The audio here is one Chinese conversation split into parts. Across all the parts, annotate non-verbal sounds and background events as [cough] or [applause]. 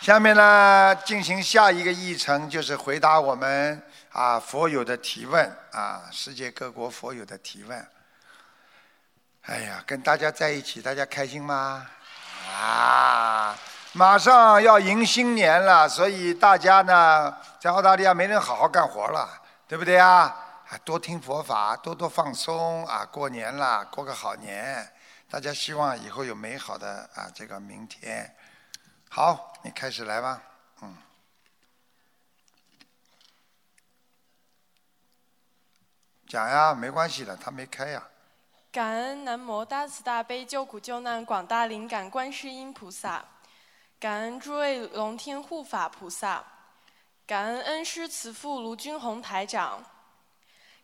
下面呢，进行下一个议程，就是回答我们啊佛友的提问啊，世界各国佛友的提问。哎呀，跟大家在一起，大家开心吗？啊，马上要迎新年了，所以大家呢，在澳大利亚没人好好干活了，对不对啊？啊，多听佛法，多多放松啊！过年了，过个好年，大家希望以后有美好的啊这个明天。好，你开始来吧，嗯。讲呀，没关系的，他没开呀。感恩南无大慈大悲救苦救难广大灵感观世音菩萨，感恩诸位龙天护法菩萨，感恩恩师慈父卢军宏台长，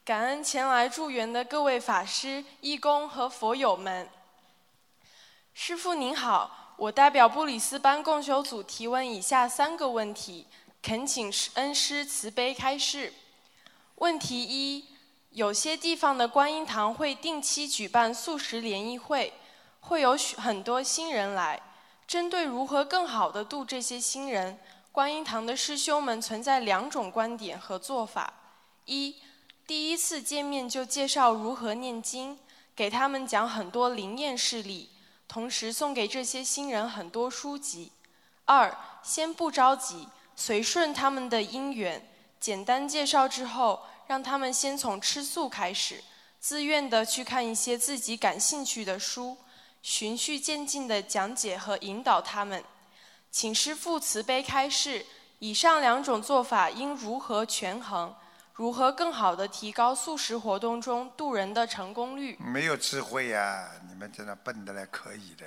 感恩前来助缘的各位法师、义工和佛友们。师父您好，我代表布里斯班共修组提问以下三个问题，恳请恩师慈悲开示。问题一。有些地方的观音堂会定期举办素食联谊会，会有许很多新人来。针对如何更好的度这些新人，观音堂的师兄们存在两种观点和做法：一，第一次见面就介绍如何念经，给他们讲很多灵验事例，同时送给这些新人很多书籍；二，先不着急，随顺他们的因缘，简单介绍之后。让他们先从吃素开始，自愿的去看一些自己感兴趣的书，循序渐进的讲解和引导他们。请师父慈悲开示，以上两种做法应如何权衡？如何更好的提高素食活动中渡人的成功率？没有智慧呀！你们真的笨的嘞可以的。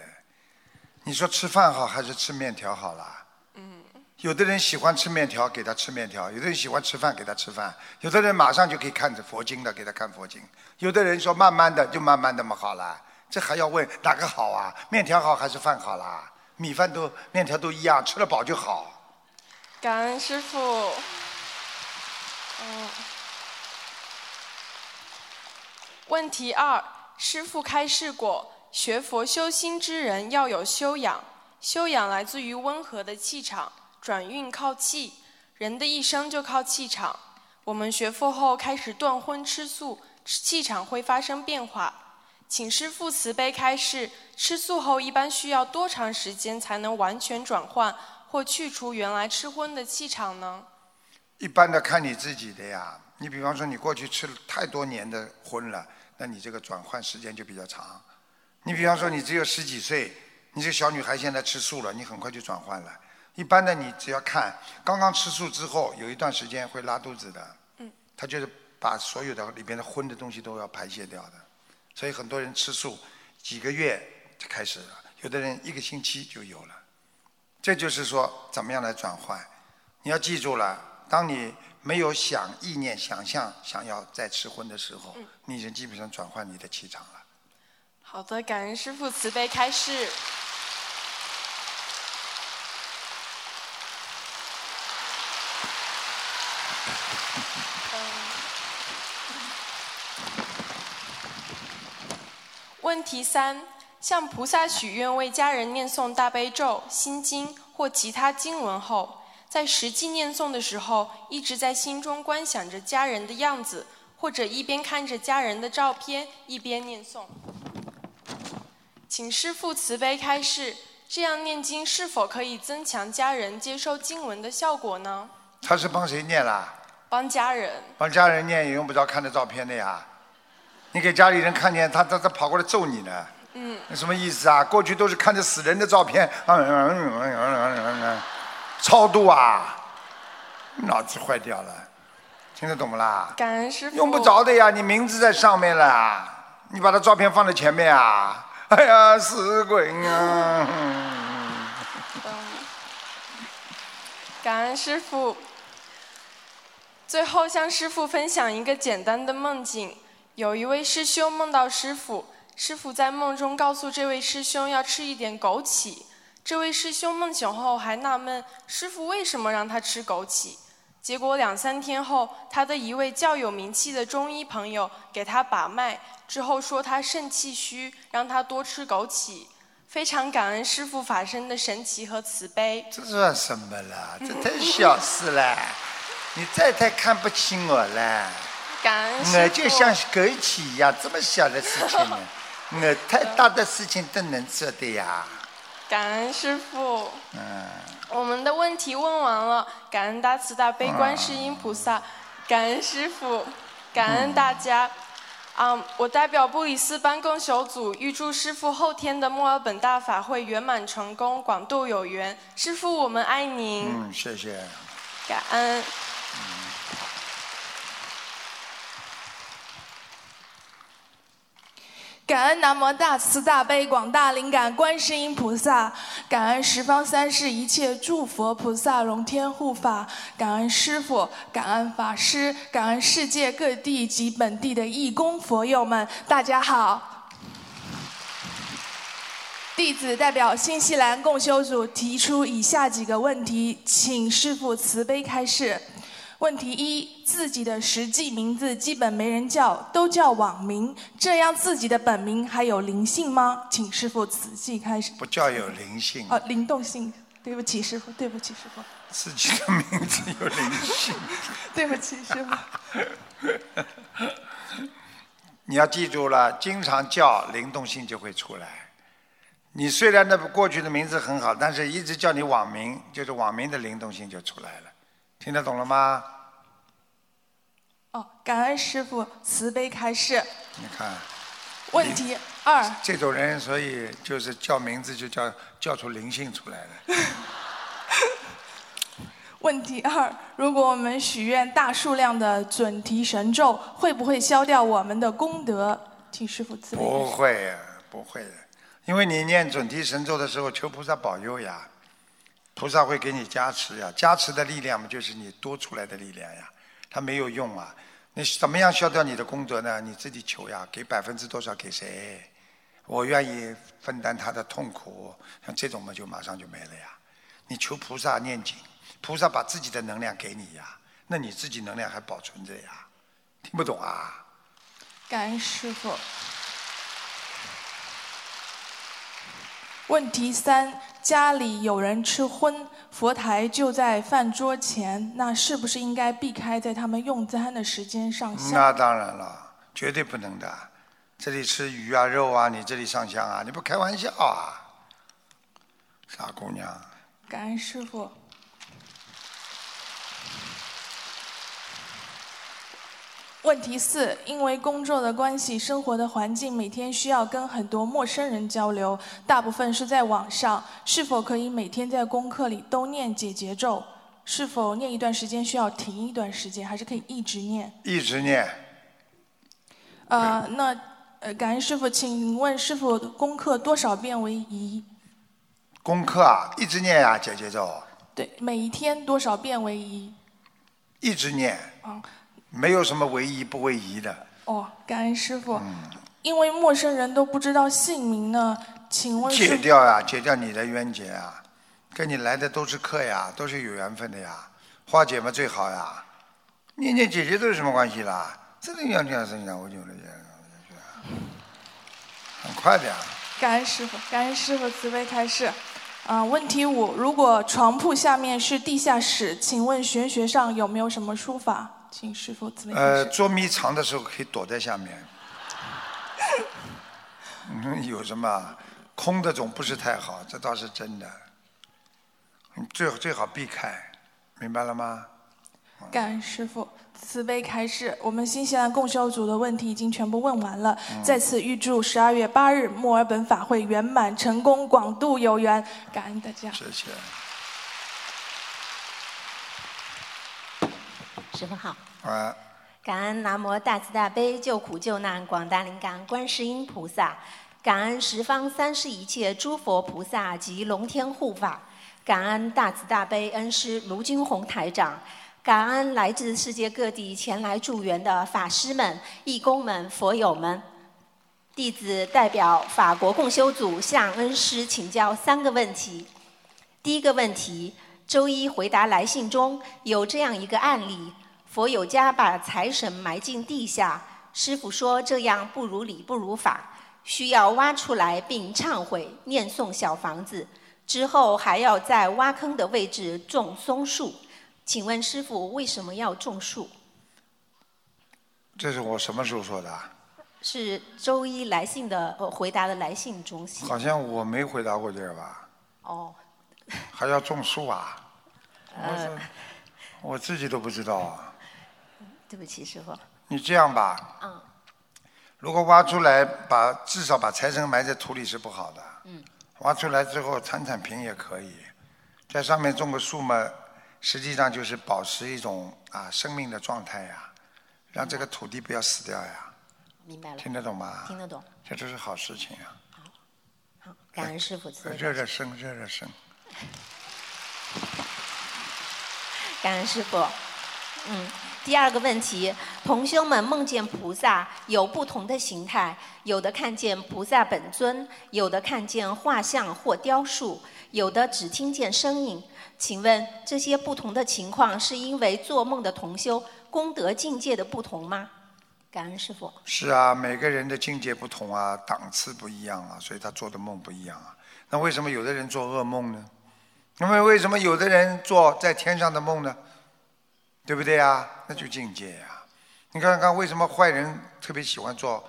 你说吃饭好还是吃面条好啦？嗯。有的人喜欢吃面条，给他吃面条；有的人喜欢吃饭，给他吃饭；有的人马上就可以看着佛经的，给他看佛经；有的人说慢慢的就慢慢的嘛好了。这还要问哪个好啊？面条好还是饭好啦？米饭都面条都一样，吃了饱就好。感恩师傅。嗯。问题二：师傅开示过，学佛修心之人要有修养，修养来自于温和的气场。转运靠气，人的一生就靠气场。我们学佛后开始断荤吃素，气场会发生变化。请师父慈悲开示：吃素后一般需要多长时间才能完全转换或去除原来吃荤的气场呢？一般的看你自己的呀。你比方说你过去吃了太多年的荤了，那你这个转换时间就比较长。你比方说你只有十几岁，你这小女孩现在吃素了，你很快就转换了。一般的，你只要看刚刚吃素之后，有一段时间会拉肚子的。嗯。他就是把所有的里边的荤的东西都要排泄掉的，所以很多人吃素几个月就开始了，有的人一个星期就有了。这就是说，怎么样来转换？你要记住了，当你没有想意念、想象想要再吃荤的时候，你已经基本上转换你的气场了。好的，感恩师父慈悲开示。问题三：向菩萨许愿为家人念诵大悲咒、心经或其他经文后，在实际念诵的时候，一直在心中观想着家人的样子，或者一边看着家人的照片一边念诵。请师父慈悲开示，这样念经是否可以增强家人接受经文的效果呢？他是帮谁念啦？帮家人。帮家人念也用不着看着照片的呀。你给家里人看见他，他他跑过来揍你呢？嗯。那什么意思啊？过去都是看着死人的照片，超度啊，脑子坏掉了，听得懂不啦？感恩师傅。用不着的呀，你名字在上面了，你把他照片放在前面啊？哎呀，死鬼啊！感恩师傅。最后向师傅分享一个简单的梦境。有一位师兄梦到师傅，师傅在梦中告诉这位师兄要吃一点枸杞。这位师兄梦醒后还纳闷，师傅为什么让他吃枸杞？结果两三天后，他的一位较有名气的中医朋友给他把脉，之后说他肾气虚，让他多吃枸杞。非常感恩师傅法身的神奇和慈悲。这算什么啦？这太小事了，你再太看不起我了。[laughs] 感恩师父。我就像枸杞一样，这么小的事情呢，[laughs] 我太大的事情都能做的呀。感恩师傅。嗯，我们的问题问完了，感恩大慈大悲观世音菩萨，感恩师傅，感恩大家。嗯，我代表布里斯班共修组预祝师傅后天的墨尔本大法会圆满成功，广度有缘。师傅，我们爱您。嗯，谢谢。感恩。感恩南无大慈大悲广大灵感观世音菩萨，感恩十方三世一切诸佛菩萨龙天护法，感恩师父，感恩法师，感恩世界各地及本地的义工佛友们，大家好。弟子代表新西兰共修组提出以下几个问题，请师父慈悲开示。问题一：自己的实际名字基本没人叫，都叫网名，这样自己的本名还有灵性吗？请师傅仔细开始。不叫有灵性。哦，灵动性。对不起，师傅，对不起，师傅。自己的名字有灵性。[laughs] 对不起，师傅。[laughs] 你要记住了，经常叫，灵动性就会出来。你虽然那过去的名字很好，但是一直叫你网名，就是网名的灵动性就出来了。听得懂了吗？哦，感恩师傅慈悲开示。你看。问题二。这种人，所以就是叫名字就叫叫出灵性出来了。[laughs] 问题二：如果我们许愿大数量的准提神咒，会不会消掉我们的功德？请师傅慈悲。不会，不会的，因为你念准提神咒的时候，求菩萨保佑呀。菩萨会给你加持呀，加持的力量嘛，就是你多出来的力量呀。它没有用啊，你怎么样消掉你的功德呢？你自己求呀，给百分之多少给谁？我愿意分担他的痛苦，像这种嘛，就马上就没了呀。你求菩萨念经，菩萨把自己的能量给你呀，那你自己能量还保存着呀？听不懂啊？感恩师傅。问题三：家里有人吃荤，佛台就在饭桌前，那是不是应该避开在他们用餐的时间上香？那当然了，绝对不能的。这里吃鱼啊、肉啊，你这里上香啊？你不开玩笑啊？傻姑娘。感恩师傅。问题四：因为工作的关系，生活的环境每天需要跟很多陌生人交流，大部分是在网上。是否可以每天在功课里都念解结咒？是否念一段时间需要停一段时间，还是可以一直念？一直念。呃，那呃，感恩师傅，请问师傅功课多少遍为宜？功课啊，一直念呀，解结咒。对，每一天多少遍为宜？一直念。啊。没有什么唯一不唯一的。哦，感恩师傅。嗯。因为陌生人都不知道姓名呢，请问。解掉呀，解掉你的冤结啊！跟你来的都是客呀，都是有缘分的呀，化解嘛最好呀。念念姐姐都有什么关系啦？真的要这样生讲，我就了解。很快的呀。感恩师傅，感恩师傅慈悲开示。啊，问题五：如果床铺下面是地下室，请问玄学上有没有什么说法？请师傅自呃，捉迷藏的时候可以躲在下面。嗯，[laughs] 有什么？空的总不是太好，这倒是真的。最最好避开，明白了吗？感恩师傅慈悲开示，我们新西兰共修组的问题已经全部问完了。再次预祝十二月八日墨尔本法会圆满成功，广度有缘。感恩大家。谢谢。师傅好。啊。感恩南无大慈大悲救苦救难广大灵感观世音菩萨，感恩十方三世一切诸佛菩萨及龙天护法，感恩大慈大悲恩师卢军宏台长，感恩来自世界各地前来助缘的法师们、义工们、佛友们。弟子代表法国共修组向恩师请教三个问题。第一个问题，周一回答来信中有这样一个案例。佛有家把财神埋进地下，师傅说这样不如理不如法。需要挖出来并忏悔、念诵小房子，之后还要在挖坑的位置种松树。请问师傅为什么要种树？这是我什么时候说的？是周一来信的呃回答的来信中心。好像我没回答过这个吧？哦，还要种树啊？呃，我自己都不知道啊。对不起，师傅。你这样吧，嗯如果挖出来，把至少把财神埋在土里是不好的。嗯。挖出来之后铲铲平也可以，在上面种个树嘛，实际上就是保持一种啊生命的状态呀，让这个土地不要死掉呀。明白了。听得懂吗？听得懂。这都是好事情啊。好，感恩师傅慈悲热热身，热热身。[laughs] 感恩师傅。嗯，第二个问题，同修们梦见菩萨有不同的形态，有的看见菩萨本尊，有的看见画像或雕塑，有的只听见声音。请问这些不同的情况是因为做梦的同修功德境界的不同吗？感恩师傅。是啊，每个人的境界不同啊，档次不一样啊，所以他做的梦不一样啊。那为什么有的人做噩梦呢？那么为什么有的人做在天上的梦呢？对不对呀？那就境界呀。你看看为什么坏人特别喜欢做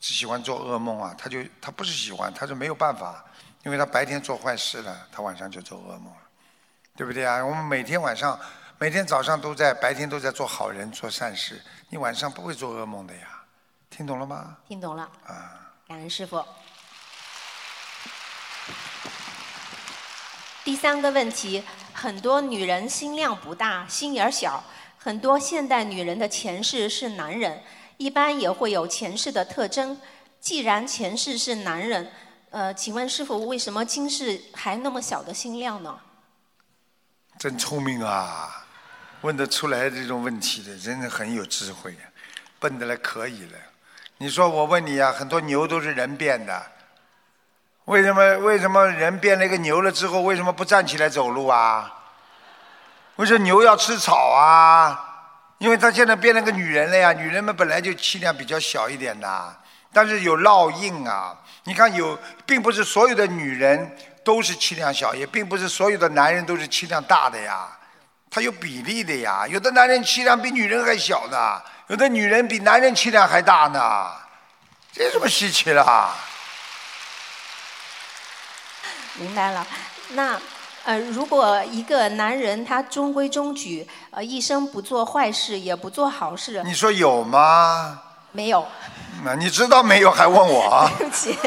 喜欢做噩梦啊？他就他不是喜欢，他是没有办法，因为他白天做坏事了，他晚上就做噩梦了，对不对啊？我们每天晚上每天早上都在白天都在做好人做善事，你晚上不会做噩梦的呀。听懂了吗？听懂了。啊。感恩师傅。第三个问题，很多女人心量不大，心眼小。很多现代女人的前世是男人，一般也会有前世的特征。既然前世是男人，呃，请问师傅，为什么今世还那么小的心量呢？真聪明啊！问得出来这种问题的，真的很有智慧，笨得来可以了。你说我问你啊，很多牛都是人变的，为什么？为什么人变了一个牛了之后，为什么不站起来走路啊？为什么牛要吃草啊？因为他现在变了个女人了呀。女人们本来就气量比较小一点的，但是有烙印啊。你看有，并不是所有的女人都是气量小，也并不是所有的男人都是气量大的呀。他有比例的呀。有的男人气量比女人还小呢，有的女人比男人气量还大呢。这有什么稀奇啦？明白了，那。呃，如果一个男人他中规中矩，呃，一生不做坏事，也不做好事，你说有吗？没有。那你知道没有还问我？[laughs] 对不起。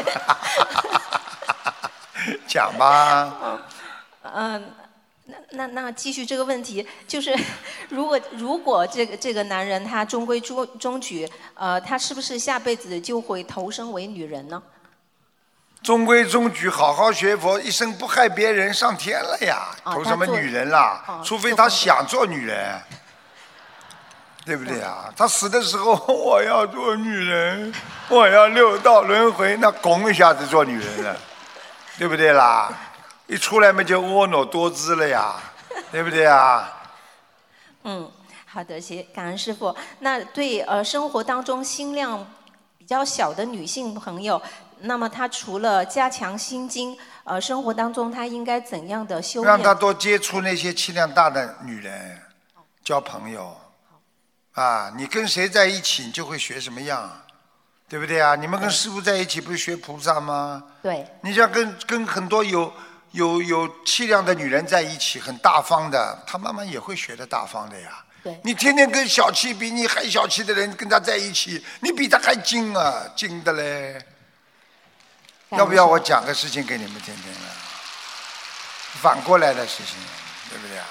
[laughs] 讲吧。嗯，嗯，那那那继续这个问题，就是 [laughs] 如果如果这个这个男人他中规中中矩，呃，他是不是下辈子就会投生为女人呢？中规中矩，好好学佛，一生不害别人，上天了呀！投什么女人啦？除非他想做女人，对不对啊？他死的时候，[laughs] 我要做女人，我要六道轮回，那拱一下子做女人了，[laughs] 对不对啦？一出来嘛就婀娜多姿了呀，对不对啊？[laughs] 嗯，好的，谢感恩师傅。那对呃，生活当中心量比较小的女性朋友。那么他除了加强心经，呃，生活当中他应该怎样的修？让他多接触那些气量大的女人，交朋友。啊，你跟谁在一起，你就会学什么样，对不对啊？你们跟师傅在一起，不是学菩萨吗？对。你像跟跟很多有有有气量的女人在一起，很大方的，她慢慢也会学的大方的呀。对。你天天跟小气比你还小气的人跟他在一起，你比他还精啊，精的嘞。要不要我讲个事情给你们听听呢？反过来的事情，对不对啊？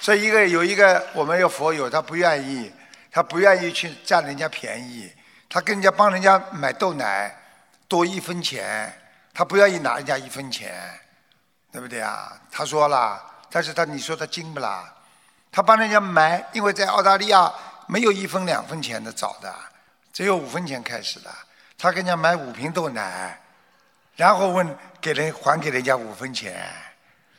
所以一个有一个我们有佛友，他不愿意，他不愿意去占人家便宜，他跟人家帮人家买豆奶多一分钱，他不愿意拿人家一分钱，对不对啊？他说了，但是他你说他精不啦？他帮人家买，因为在澳大利亚没有一分两分钱的找的，只有五分钱开始的，他跟人家买五瓶豆奶。然后问给人还给人家五分钱，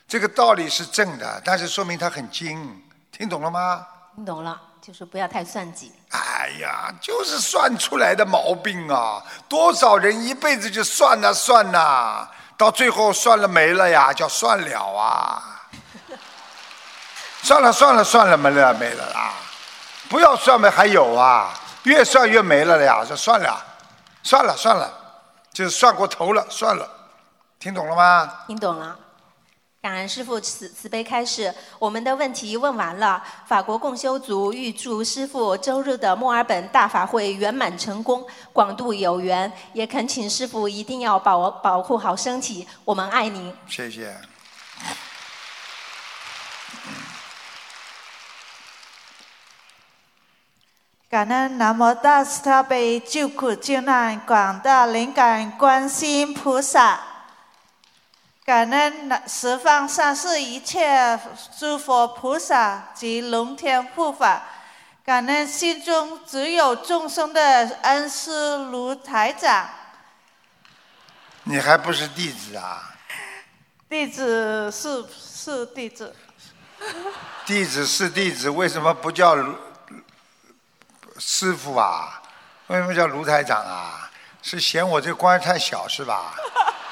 这个道理是正的，但是说明他很精，听懂了吗？听懂了，就是不要太算计。哎哎呀，就是算出来的毛病啊！多少人一辈子就算呐算呐，到最后算了没了呀，叫算了啊！[laughs] 算了算了算了，没了没了啦！不要算呗还有啊，越算越没了了呀！这算了，算了算了，就是算过头了，算了，听懂了吗？听懂了。感恩师父慈慈悲开示，我们的问题问完了。法国共修组预祝师父周日的墨尔本大法会圆满成功，广度有缘。也恳请师父一定要保保护好身体，我们爱您。谢谢。感恩南无大慈大悲救苦救难广大灵感观世音菩萨。感恩十方三世一切诸佛菩萨及龙天护法，感恩心中只有众生的恩师卢台长。你还不是弟子啊？弟子是是弟子。弟子是弟子，为什么不叫师傅啊？为什么叫卢台长啊？是嫌我这官太小是吧？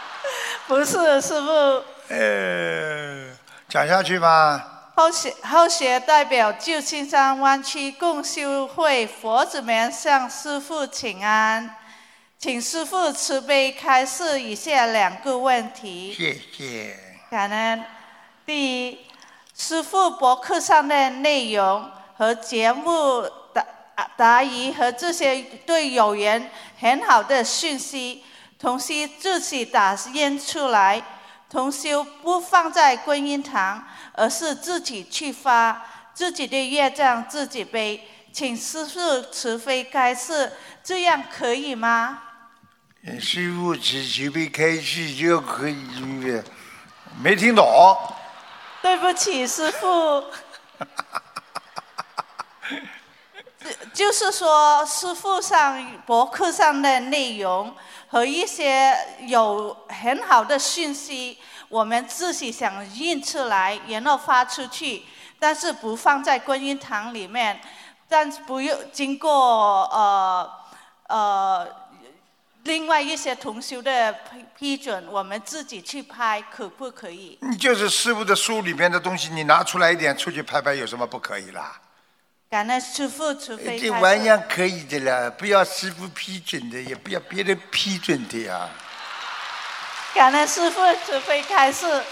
[laughs] 不是师傅。呃，讲下去吧。后学后学代表旧金山湾区共修会佛子们向师傅请安，请师傅慈悲开示以下两个问题。谢谢。感恩。第一，师傅博客上的内容和节目答答疑和这些对有缘很好的讯息。同修自己打印出来，同修不放在观音堂，而是自己去发，自己的业障自己背，请师傅慈悲开示，这样可以吗？师傅慈悲开示就可以，没听懂。对不起，师傅。[laughs] 就是说，师傅上博客上的内容。和一些有很好的讯息，我们自己想印出来，然后发出去，但是不放在观音堂里面，但是不用经过呃呃另外一些同修的批批准，我们自己去拍，可不可以？你就是师傅的书里面的东西，你拿出来一点出去拍拍，有什么不可以啦？感恩师傅，除非这玩意儿可以的啦，不要师傅批准的，也不要别人批准的呀。感恩师傅，慈悲开示。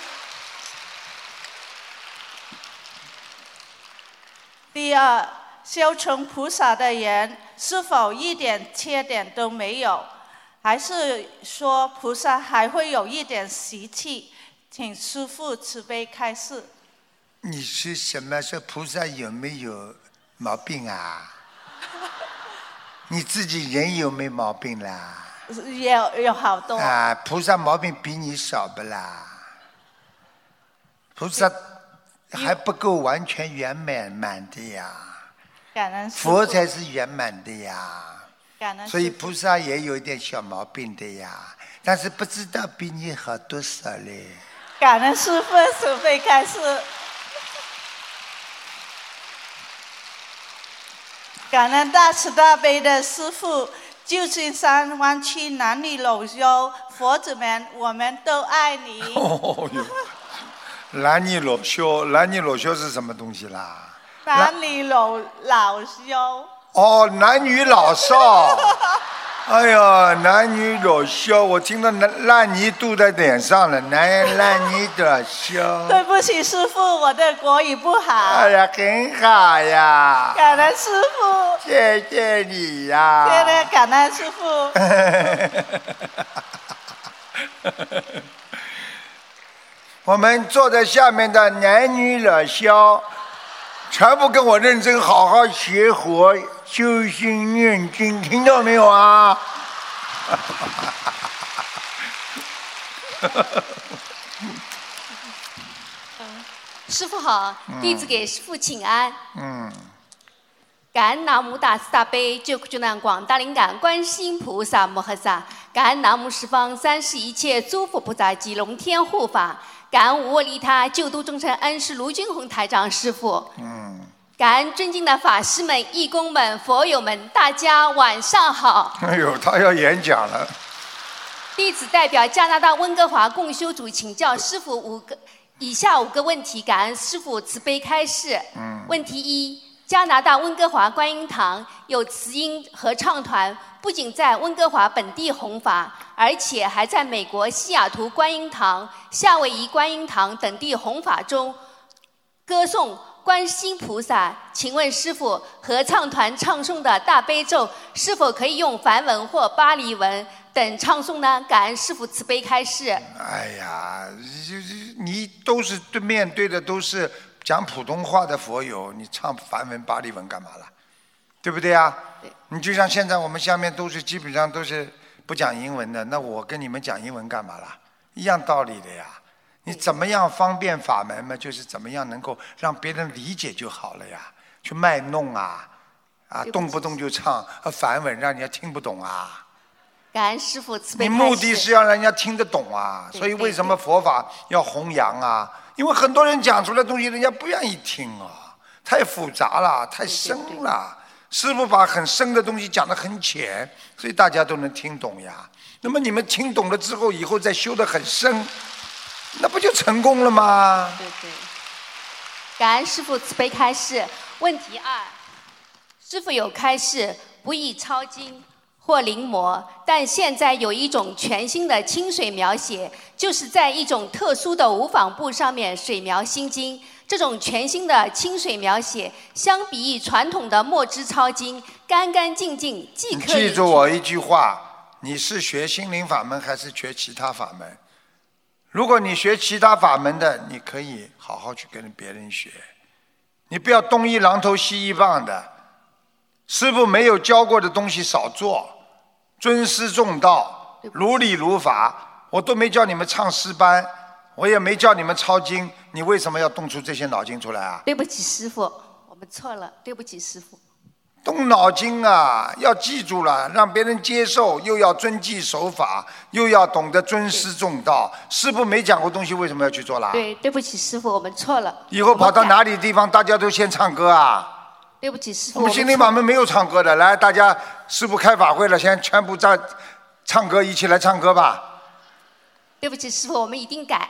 第二，修成菩萨的人是否一点缺点都没有？还是说菩萨还会有一点习气？请师傅慈悲开示。你是什么？说菩萨有没有？毛病啊！[laughs] 你自己人有没毛病啦？有有好多啊！菩萨毛病比你少不啦？菩萨还不够完全圆满满的呀！感恩佛才是圆满的呀！感恩所以菩萨也有一点小毛病的呀，但是不知道比你好多少嘞。感恩师父，慈悲开示。感恩大慈大悲的师父，旧金山湾区男女老少佛子们，我们都爱你。[laughs] 哦哟，男女老少，男女老少是什么东西啦？男女老老少。哦，男女老少。[laughs] 哎呀，男女老少，我听到烂烂泥堵在脸上了，男烂泥的笑。[laughs] 对不起，师傅，我的国语不好。哎呀，很好呀。感恩师傅。谢谢你呀。谢谢感恩师傅。[laughs] 我们坐在下面的男女老少，全部跟我认真好好学佛。修心念经，听到没有啊？师傅好，弟子给师傅请安。嗯。感恩南无大慈大悲救苦救难广大灵感观世音菩萨摩诃萨，感恩南无十方三世一切诸佛菩萨及龙天护法，感恩无我利他救度众生恩师卢军宏台长师傅。嗯。感恩尊敬的法师们、义工们、佛友们，大家晚上好。哎呦，他要演讲了。弟子代表加拿大温哥华共修组请教师傅五个以下五个问题，感恩师傅慈悲开示。嗯。问题一：加拿大温哥华观音堂有慈音合唱团，不仅在温哥华本地弘法，而且还在美国西雅图观音堂、夏威夷观音堂等地弘法中歌颂。观世音菩萨，请问师傅，合唱团唱诵的大悲咒是否可以用梵文或巴黎文等唱诵呢？感恩师傅慈悲开示。哎呀，你都是对面对的都是讲普通话的佛友，你唱梵文、巴黎文干嘛了？对不对啊？你就像现在我们下面都是基本上都是不讲英文的，那我跟你们讲英文干嘛了？一样道理的呀。你怎么样方便法门嘛？就是怎么样能够让别人理解就好了呀？去卖弄啊，啊，动不动就唱梵文，让人家听不懂啊。感恩师傅慈悲你目的是要让人家听得懂啊，所以为什么佛法要弘扬啊？因为很多人讲出来东西，人家不愿意听啊，太复杂了，太深了。师傅把很深的东西讲得很浅，所以大家都能听懂呀。那么你们听懂了之后，以后再修得很深。那不就成功了吗？对对。感恩师傅慈悲开示。问题二：师傅有开示不宜抄经或临摹，但现在有一种全新的清水描写，就是在一种特殊的无纺布上面水描心经。这种全新的清水描写，相比于传统的墨汁抄经，干干净净，即可记住我一句话：你是学心灵法门还是学其他法门？如果你学其他法门的，你可以好好去跟别人学，你不要东一榔头西一棒的。师傅没有教过的东西少做，尊师重道，如理如法。我都没叫你们唱诗班，我也没叫你们抄经，你为什么要动出这些脑筋出来啊？对不起，师傅，我们错了。对不起，师傅。动脑筋啊，要记住了，让别人接受，又要遵纪守法，又要懂得尊师重道。师傅没讲过东西，为什么要去做啦？对，对不起，师傅，我们错了。以后跑到哪里地方，大家都先唱歌啊？对不起，师傅。我们心灵法门没有唱歌的，来，大家师傅开法会了，先全部在唱歌，一起来唱歌吧。对不起，师傅，我们一定改。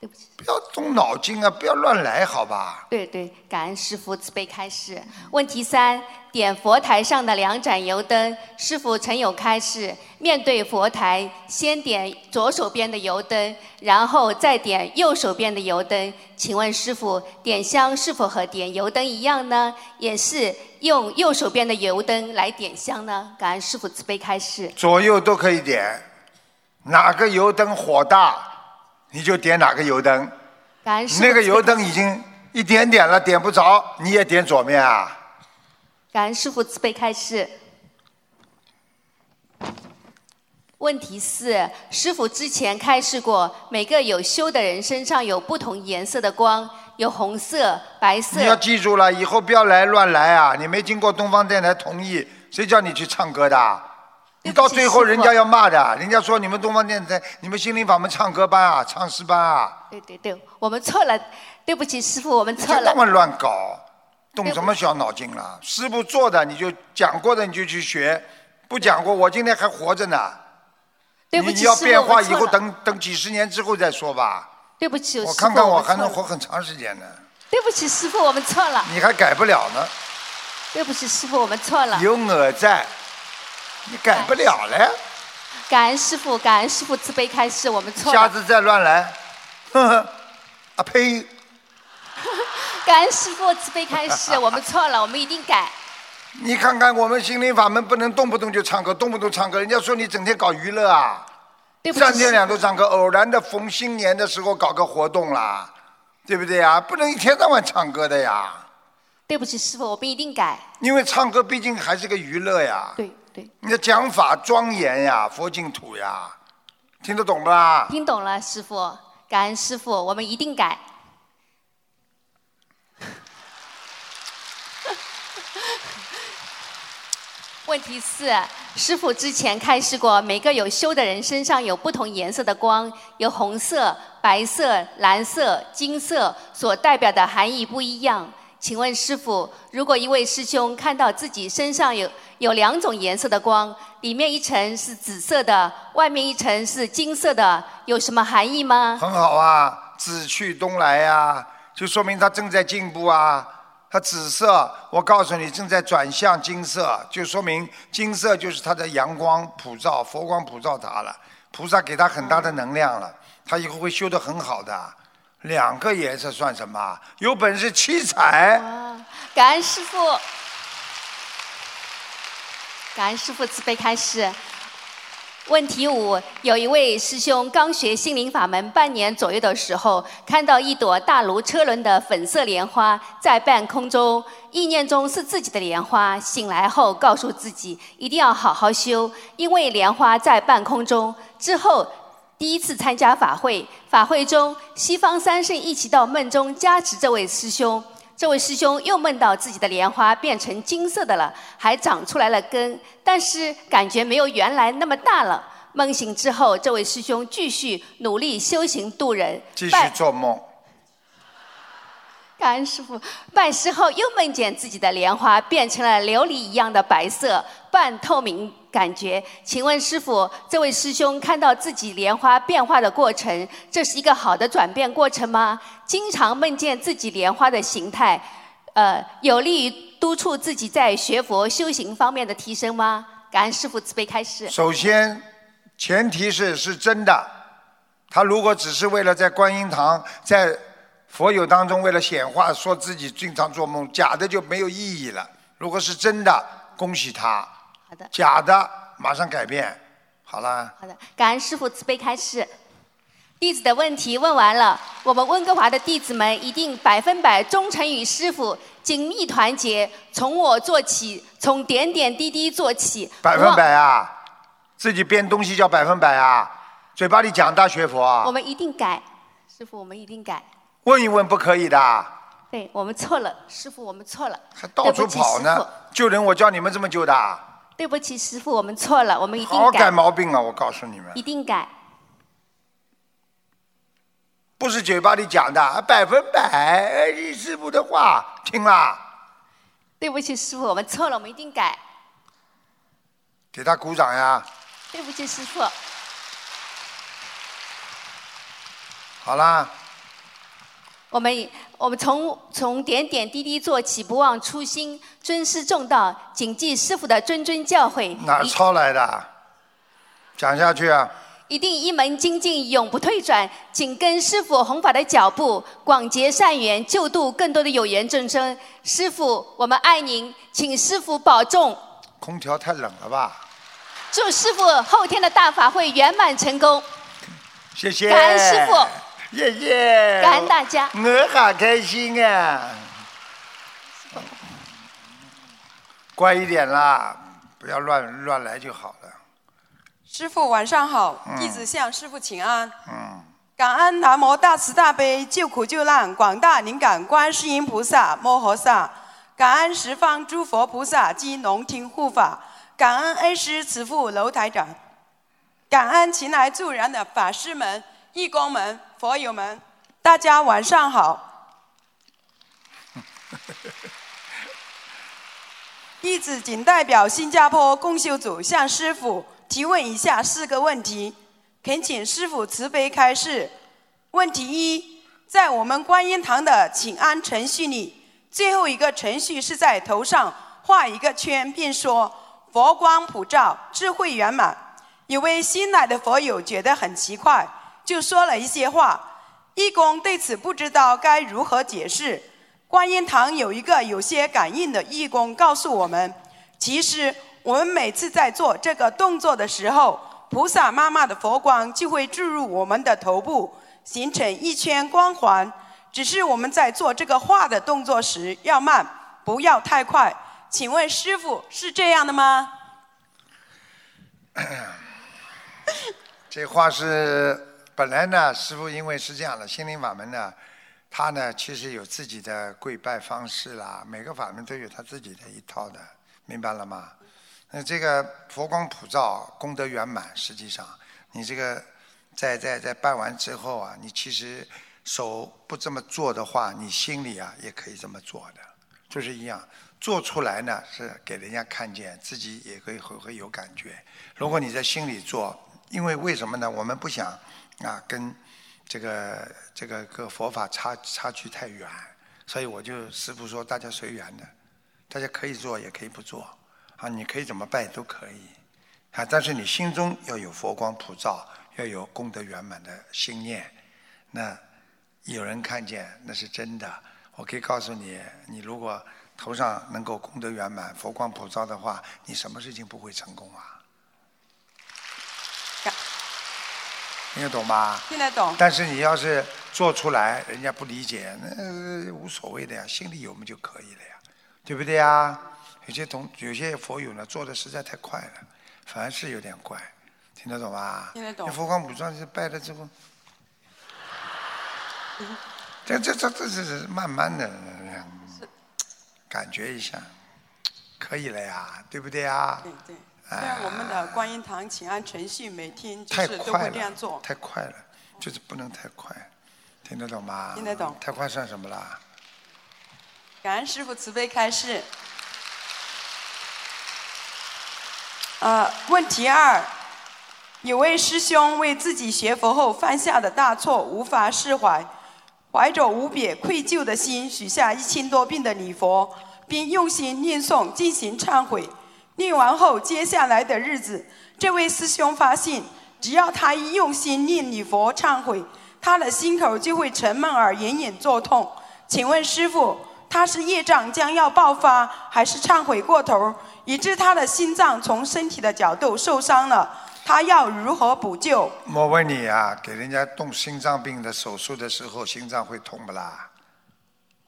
对不起，不要动脑筋啊！不要乱来，好吧？对对，感恩师傅慈悲开示。问题三：点佛台上的两盏油灯，师傅曾有开示，面对佛台，先点左手边的油灯，然后再点右手边的油灯。请问师傅，点香是否和点油灯一样呢？也是用右手边的油灯来点香呢？感恩师傅慈悲开示。左右都可以点，哪个油灯火大？你就点哪个油灯，感恩师那个油灯已经一点点了，点不着，你也点左面啊。感恩师傅慈悲开示。问题四：师傅之前开示过，每个有修的人身上有不同颜色的光，有红色、白色。你要记住了，以后不要来乱来啊！你没经过东方电台同意，谁叫你去唱歌的？你到最后人家要骂的，人家说你们东方电台、你们心灵法门唱歌班啊、唱诗班啊。对对对，我们错了，对不起师傅，我们错了。这么乱搞，动什么小脑筋了？师傅做的你就讲过的你就去学，不讲过我今天还活着呢。对不起你要变化以后等等几十年之后再说吧。对不起，我看看我还能活很长时间呢。对不起师傅，我们错了。你还改不了呢。对不起师傅，我们错了。有我在。你改不了了。感恩师傅，感恩师傅慈悲开示，我们错了。下次再乱来，呵 [laughs] 呵，啊呸！[laughs] 感恩师傅慈悲开示，我们错了，[laughs] 我们一定改。你看看我们心灵法门，不能动不动就唱歌，动不动唱歌，人家说你整天搞娱乐啊。三天两头唱歌，偶然的逢新年的时候搞个活动啦，对不对呀？不能一天到晚唱歌的呀。对不起师傅，我们一定改。因为唱歌毕竟还是个娱乐呀。对。对，你的讲法庄严呀，佛净土呀，听得懂不啦？听懂了，师傅，感恩师傅，我们一定改。[laughs] 问题四，师傅之前开示过，每个有修的人身上有不同颜色的光，有红色、白色、蓝色、金色，所代表的含义不一样。请问师傅，如果一位师兄看到自己身上有有两种颜色的光，里面一层是紫色的，外面一层是金色的，有什么含义吗？很好啊，紫去东来呀、就说明他正在进步啊。他紫色，我告诉你，正在转向金色，就说明金色就是他的阳光普照，佛光普照他了，菩萨给他很大的能量了，他以后会修得很好的。两个颜色算什么？有本事七彩。感恩师傅，感恩师傅慈悲开示。问题五：有一位师兄刚学心灵法门半年左右的时候，看到一朵大如车轮的粉色莲花在半空中，意念中是自己的莲花。醒来后告诉自己一定要好好修，因为莲花在半空中。之后第一次参加法会，法会中西方三圣一起到梦中加持这位师兄。这位师兄又梦到自己的莲花变成金色的了，还长出来了根，但是感觉没有原来那么大了。梦醒之后，这位师兄继续努力修行度人，继续做梦。感恩师傅。拜师后又梦见自己的莲花变成了琉璃一样的白色，半透明感觉。请问师傅，这位师兄看到自己莲花变化的过程，这是一个好的转变过程吗？经常梦见自己莲花的形态，呃，有利于督促自己在学佛修行方面的提升吗？感恩师傅慈悲开示。首先，前提是是真的。他如果只是为了在观音堂、在佛友当中为了显化，说自己经常做梦，假的就没有意义了。如果是真的，恭喜他；好的，假的，马上改变。好了，好的，感恩师傅慈悲开示。弟子的问题问完了，我们温哥华的弟子们一定百分百忠诚于师傅，紧密团结，从我做起，从点点滴滴做起。百分百啊！自己编东西叫百分百啊！嘴巴里讲大学佛啊我！们一定改，师傅，我们一定改。问一问不可以的，对我们错了，师傅，我们错了。还到处跑呢。救人我教你们这么救的啊，对不起，师傅，我们错了，我们一定改好改改，毛病啊！我告诉你们一，定改。不是嘴巴里讲的，百分百哎你师傅的话听了，对不起，师傅，我们错了，我们一定改。给他鼓掌呀！对不起，师傅。好啦，我们我们从从点点滴滴做起，不忘初心，尊师重道，谨记师傅的谆谆教诲，哪儿抄来的？讲下去啊！一定一门精进，永不退转，紧跟师傅弘法的脚步，广结善缘，救度更多的有缘众生。师傅，我们爱您，请师傅保重，空调太冷了吧？祝师傅后天的大法会圆满成功，谢谢。感恩师傅，谢谢。感恩大家。我好开心啊！乖一点啦，不要乱乱来就好了。师傅晚上好，弟子向师傅请安。嗯，感恩南无大慈大悲救苦救难广大灵感观世音菩萨摩诃萨，感恩十方诸佛菩萨及龙庭护法，感恩恩师慈父楼台长，感恩前来助人的法师们、义工们、佛友们，大家晚上好。[laughs] 弟子仅代表新加坡共修组向师傅提问以下四个问题，恳请师傅慈悲开示。问题一，在我们观音堂的请安程序里，最后一个程序是在头上画一个圈，并说“佛光普照，智慧圆满”。有位新来的佛友觉得很奇怪，就说了一些话。义工对此不知道该如何解释。观音堂有一个有些感应的义工告诉我们，其实我们每次在做这个动作的时候，菩萨妈妈的佛光就会注入我们的头部，形成一圈光环。只是我们在做这个画的动作时要慢，不要太快。请问师傅是这样的吗？这话是本来呢，师傅因为是这样的，心灵法门呢，他呢其实有自己的跪拜方式啦，每个法门都有他自己的一套的，明白了吗？那这个佛光普照，功德圆满，实际上你这个在在在拜完之后啊，你其实手不这么做的话，你心里啊也可以这么做的，就是一样。做出来呢是给人家看见，自己也可以会会有感觉。如果你在心里做，因为为什么呢？我们不想啊跟这个这个个佛法差差距太远，所以我就师父说大家随缘的，大家可以做也可以不做啊，你可以怎么拜都可以啊，但是你心中要有佛光普照，要有功德圆满的心念，那有人看见那是真的。我可以告诉你，你如果。头上能够功德圆满、佛光普照的话，你什么事情不会成功啊？听得懂吗？听得懂。但是你要是做出来，人家不理解，那无所谓的呀，心里有嘛就可以了呀，对不对呀？有些同有些佛友呢，做的实在太快了，反而是有点怪，听得懂吧？听得懂。佛光普照是拜了之后，这这这这是慢慢的。感觉一下，可以了呀，对不对呀？对对。虽然我们的观音堂请安程序每天就是都会这样做。太快了，就是不能太快，听得懂吗？听得懂。太快算什么啦？感恩师傅慈悲开示。呃，问题二，有位师兄为自己学佛后犯下的大错无法释怀。怀着无比愧疚的心，许下一千多遍的礼佛，并用心念诵进行忏悔。念完后，接下来的日子，这位师兄发现，只要他一用心念礼佛忏悔，他的心口就会沉闷而隐隐作痛。请问师傅，他是业障将要爆发，还是忏悔过头，以致他的心脏从身体的角度受伤了？他要如何补救？我问你啊，给人家动心脏病的手术的时候，心脏会痛不啦？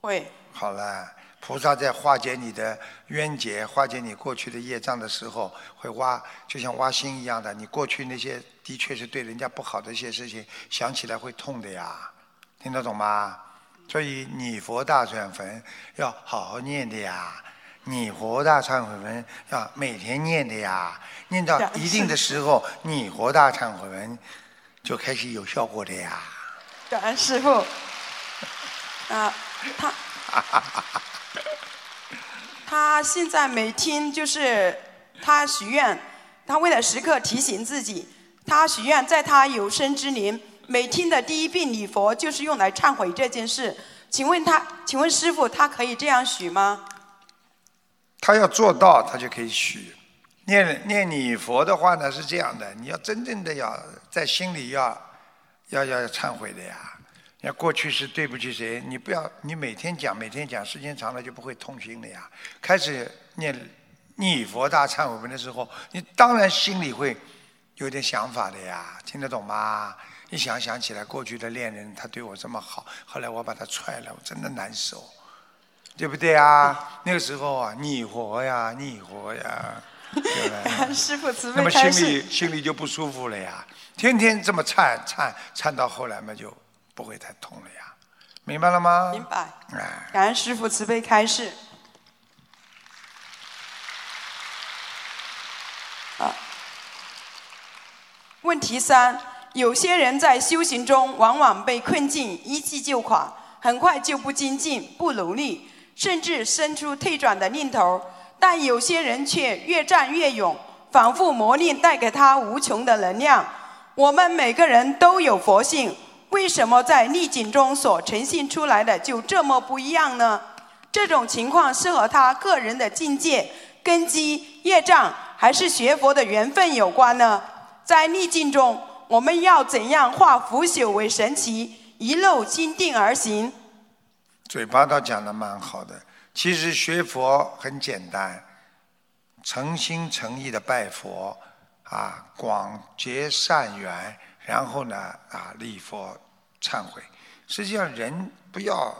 会。好了，菩萨在化解你的冤结、化解你过去的业障的时候，会挖，就像挖心一样的。你过去那些的确是对人家不好的一些事情，想起来会痛的呀，听得懂吗？所以你佛大转坟要好好念的呀。你佛大忏悔文要每天念的呀，念到一定的时候，你活大忏悔文就开始有效果的呀。感恩师傅。啊，他 [laughs] 他现在每天就是他许愿，他为了时刻提醒自己，他许愿在他有生之年，每天的第一遍礼佛就是用来忏悔这件事。请问他，请问师傅，他可以这样许吗？他要做到，他就可以许。念念你佛的话呢是这样的，你要真正的要在心里要要要忏悔的呀。要过去是对不起谁，你不要你每天讲每天讲，时间长了就不会痛心了呀。开始念逆佛大忏悔文的时候，你当然心里会有点想法的呀。听得懂吗？一想想起来过去的恋人，他对我这么好，后来我把他踹了，我真的难受。对不对啊？那个时候啊，你活呀，你活呀，[laughs] 师傅慈悲那么心里心里就不舒服了呀，天天这么颤颤颤到后来嘛，就不会太痛了呀，明白了吗？明白。哎，感恩师傅慈悲开示。啊，问题三：有些人在修行中往往被困境一击就垮，很快就不精进、不努力。甚至生出退转的念头，但有些人却越战越勇，反复磨练带给他无穷的能量。我们每个人都有佛性，为什么在逆境中所呈现出来的就这么不一样呢？这种情况是和他个人的境界、根基、业障，还是学佛的缘分有关呢？在逆境中，我们要怎样化腐朽为神奇，一路坚定而行？嘴巴倒讲的蛮好的，其实学佛很简单，诚心诚意的拜佛，啊，广结善缘，然后呢，啊，礼佛忏悔。实际上，人不要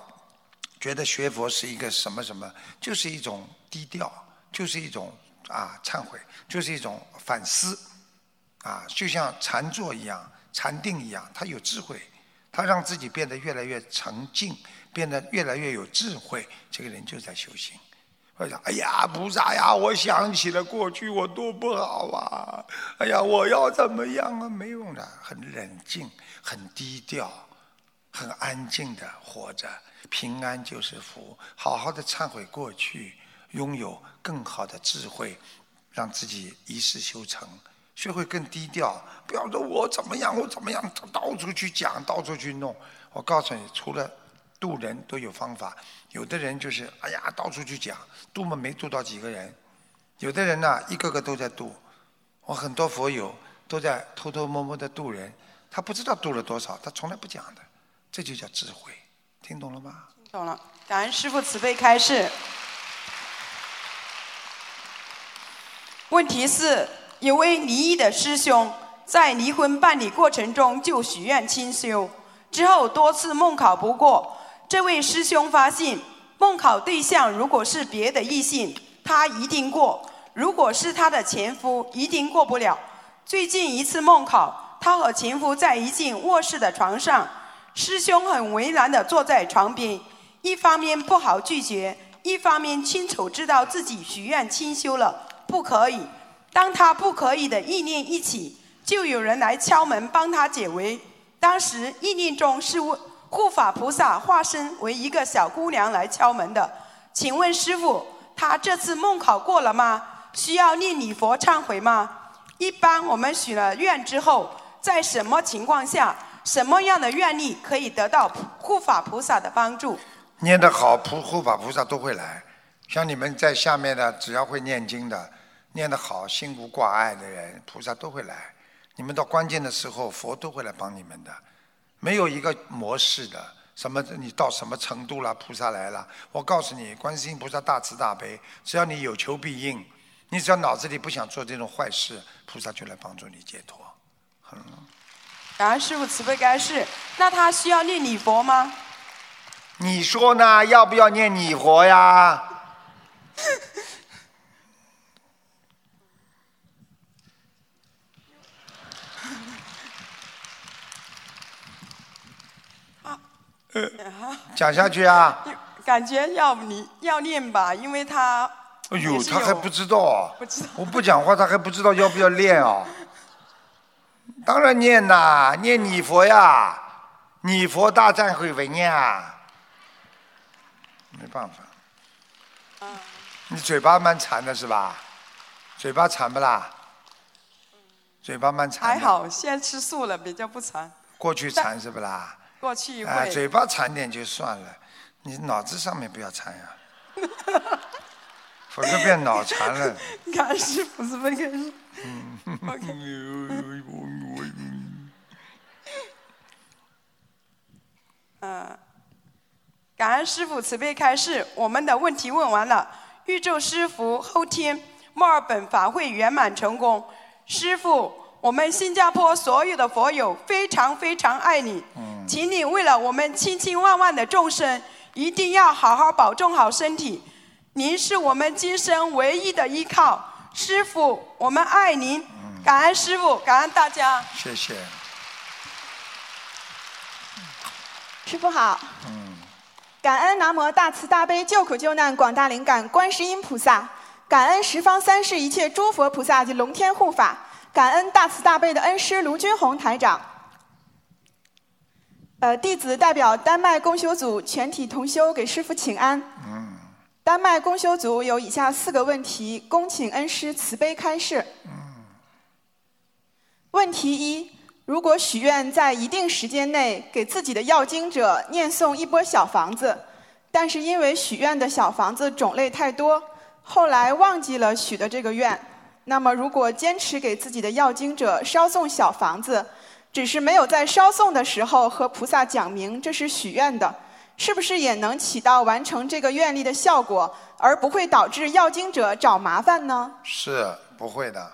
觉得学佛是一个什么什么，就是一种低调，就是一种啊忏悔，就是一种反思，啊，就像禅坐一样，禅定一样，他有智慧，他让自己变得越来越沉静。变得越来越有智慧，这个人就在修行。我想，哎呀，菩萨呀，我想起了过去我多不好啊！哎呀，我要怎么样啊？没用的，很冷静，很低调，很安静的活着，平安就是福。好好的忏悔过去，拥有更好的智慧，让自己一世修成，学会更低调。不要说我怎么样，我怎么样，到处去讲，到处去弄。我告诉你，除了渡人都有方法，有的人就是哎呀，到处去讲，渡嘛没渡到几个人。有的人呢，一个个都在渡。我很多佛友都在偷偷摸摸的渡人，他不知道渡了多少，他从来不讲的，这就叫智慧。听懂了吗？听懂了，感恩师父慈悲开示。问题是，有位离异的师兄在离婚办理过程中就许愿清修，之后多次梦考不过。这位师兄发现，梦考对象如果是别的异性，他一定过；如果是他的前夫，一定过不了。最近一次梦考，他和前夫在一进卧室的床上，师兄很为难地坐在床边，一方面不好拒绝，一方面清楚知道自己许愿清修了，不可以。当他不可以的意念一起，就有人来敲门帮他解围。当时意念中是问护法菩萨化身为一个小姑娘来敲门的。请问师傅，他这次梦考过了吗？需要念礼佛忏悔吗？一般我们许了愿之后，在什么情况下、什么样的愿力可以得到护法菩萨的帮助？念得好，菩护法菩萨都会来。像你们在下面的，只要会念经的，念得好，心无挂碍的人，菩萨都会来。你们到关键的时候，佛都会来帮你们的。没有一个模式的，什么你到什么程度了，菩萨来了。我告诉你，观世音菩萨大慈大悲，只要你有求必应，你只要脑子里不想做这种坏事，菩萨就来帮助你解脱。嗯，感恩师傅慈悲开示。那他需要念礼佛吗？你说呢？要不要念礼佛呀？[laughs] [laughs] 讲下去啊！感觉要你要念吧，因为他。哎呦，他还不知道啊！不知道我不讲话，他还不知道要不要练啊？[laughs] 当然念呐，念你佛呀，你佛大忏悔文呀。没办法。你嘴巴蛮馋的是吧？嘴巴馋不啦？嘴巴蛮馋。还。好，现在吃素了，比较不馋。过去馋是不啦？过去啊，会。嘴巴馋点就算了，你脑子上面不要馋呀，[laughs] 否则变脑残了。[laughs] 感恩师傅慈悲开示，我们的问题问完了。预祝师傅后天墨尔本法会圆满成功。师傅，我们新加坡所有的佛友非常非常爱你，请你为了我们千千万万的众生，一定要好好保重好身体。您是我们今生唯一的依靠，师傅，我们爱您。感恩师傅，感恩大家。谢谢。师傅好。感恩南无大慈大悲救苦救难广大灵感观世音菩萨，感恩十方三世一切诸佛菩萨及龙天护法，感恩大慈大悲的恩师卢军宏台长。呃，弟子代表丹麦公修组全体同修给师傅请安。丹麦公修组有以下四个问题，恭请恩师慈悲开示。问题一：如果许愿在一定时间内给自己的要经者念诵一波小房子，但是因为许愿的小房子种类太多，后来忘记了许的这个愿，那么如果坚持给自己的要经者烧送小房子，只是没有在烧送的时候和菩萨讲明这是许愿的，是不是也能起到完成这个愿力的效果，而不会导致要经者找麻烦呢？是不会的，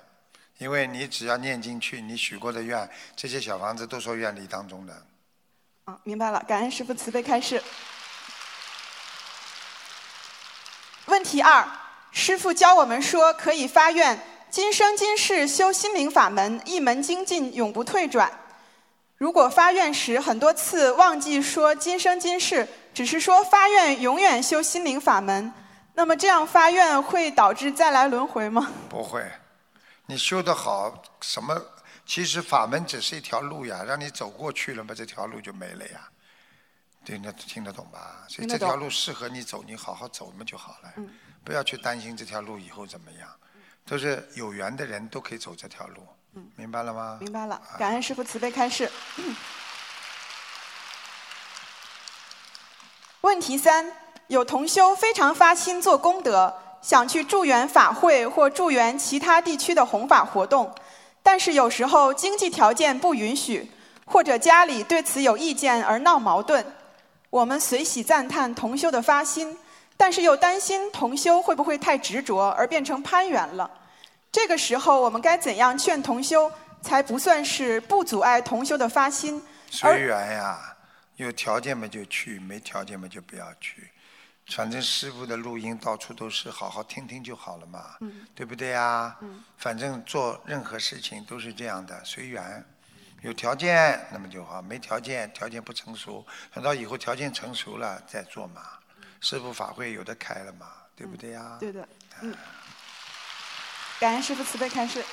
因为你只要念进去，你许过的愿，这些小房子都说愿力当中的。啊，明白了，感恩师父慈悲开示。问题二，师父教我们说可以发愿，今生今世修心灵法门，一门精进，永不退转。如果发愿时很多次忘记说今生今世，只是说发愿永远修心灵法门，那么这样发愿会导致再来轮回吗？不会，你修得好，什么？其实法门只是一条路呀，让你走过去了嘛，这条路就没了呀。对，那听得懂吧？所以这条路适合你走，你好好走嘛就好了。嗯不要去担心这条路以后怎么样，都是有缘的人都可以走这条路。明白了吗？明白了，感恩师傅慈悲开示。[coughs] 问题三：有同修非常发心做功德，想去助缘法会或助缘其他地区的弘法活动，但是有时候经济条件不允许，或者家里对此有意见而闹矛盾。我们随喜赞叹同修的发心，但是又担心同修会不会太执着而变成攀缘了。这个时候，我们该怎样劝同修，才不算是不阻碍同修的发心？随缘呀，有条件嘛就去，没条件嘛就不要去。反正师傅的录音到处都是，好好听听就好了嘛，嗯对不对呀？嗯反正做任何事情都是这样的，随缘。有条件那么就好，没条件，条件不成熟，等到以后条件成熟了再做嘛。师傅法会有的开了嘛，对不对呀？对的，嗯。感恩师父慈悲开示。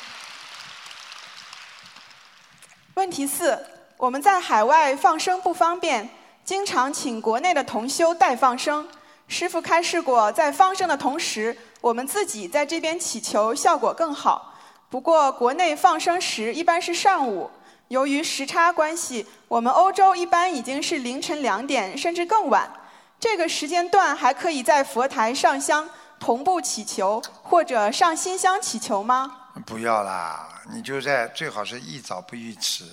问题四：我们在海外放生不方便，经常请国内的同修代放生。师父开示过，在放生的同时，我们自己在这边祈求效果更好。不过国内放生时一般是上午，由于时差关系，我们欧洲一般已经是凌晨两点甚至更晚。这个时间段还可以在佛台上香同步祈求，或者上新香祈求吗？不要啦，你就在最好是宜早不宜迟。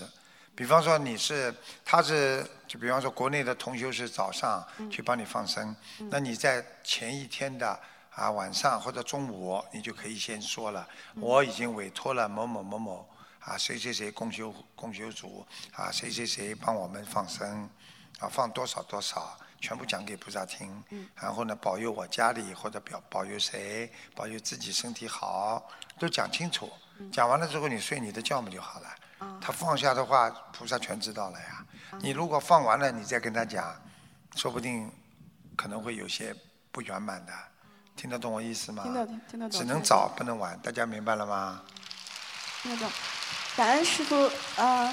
比方说你是，他是，就比方说国内的同修是早上去帮你放生，那你在前一天的啊晚上或者中午，你就可以先说了，我已经委托了某某某某啊谁谁谁共修共修组啊谁谁谁帮我们放生啊放多少多少。全部讲给菩萨听，然后呢，保佑我家里或者保保佑谁，保佑自己身体好，都讲清楚。讲完了之后，你睡你的觉嘛就好了。他放下的话，菩萨全知道了呀。你如果放完了，你再跟他讲，说不定可能会有些不圆满的。听得懂我意思吗？听得懂听得懂。只能早不能晚，大家明白了吗？听得懂。感恩师傅，呃。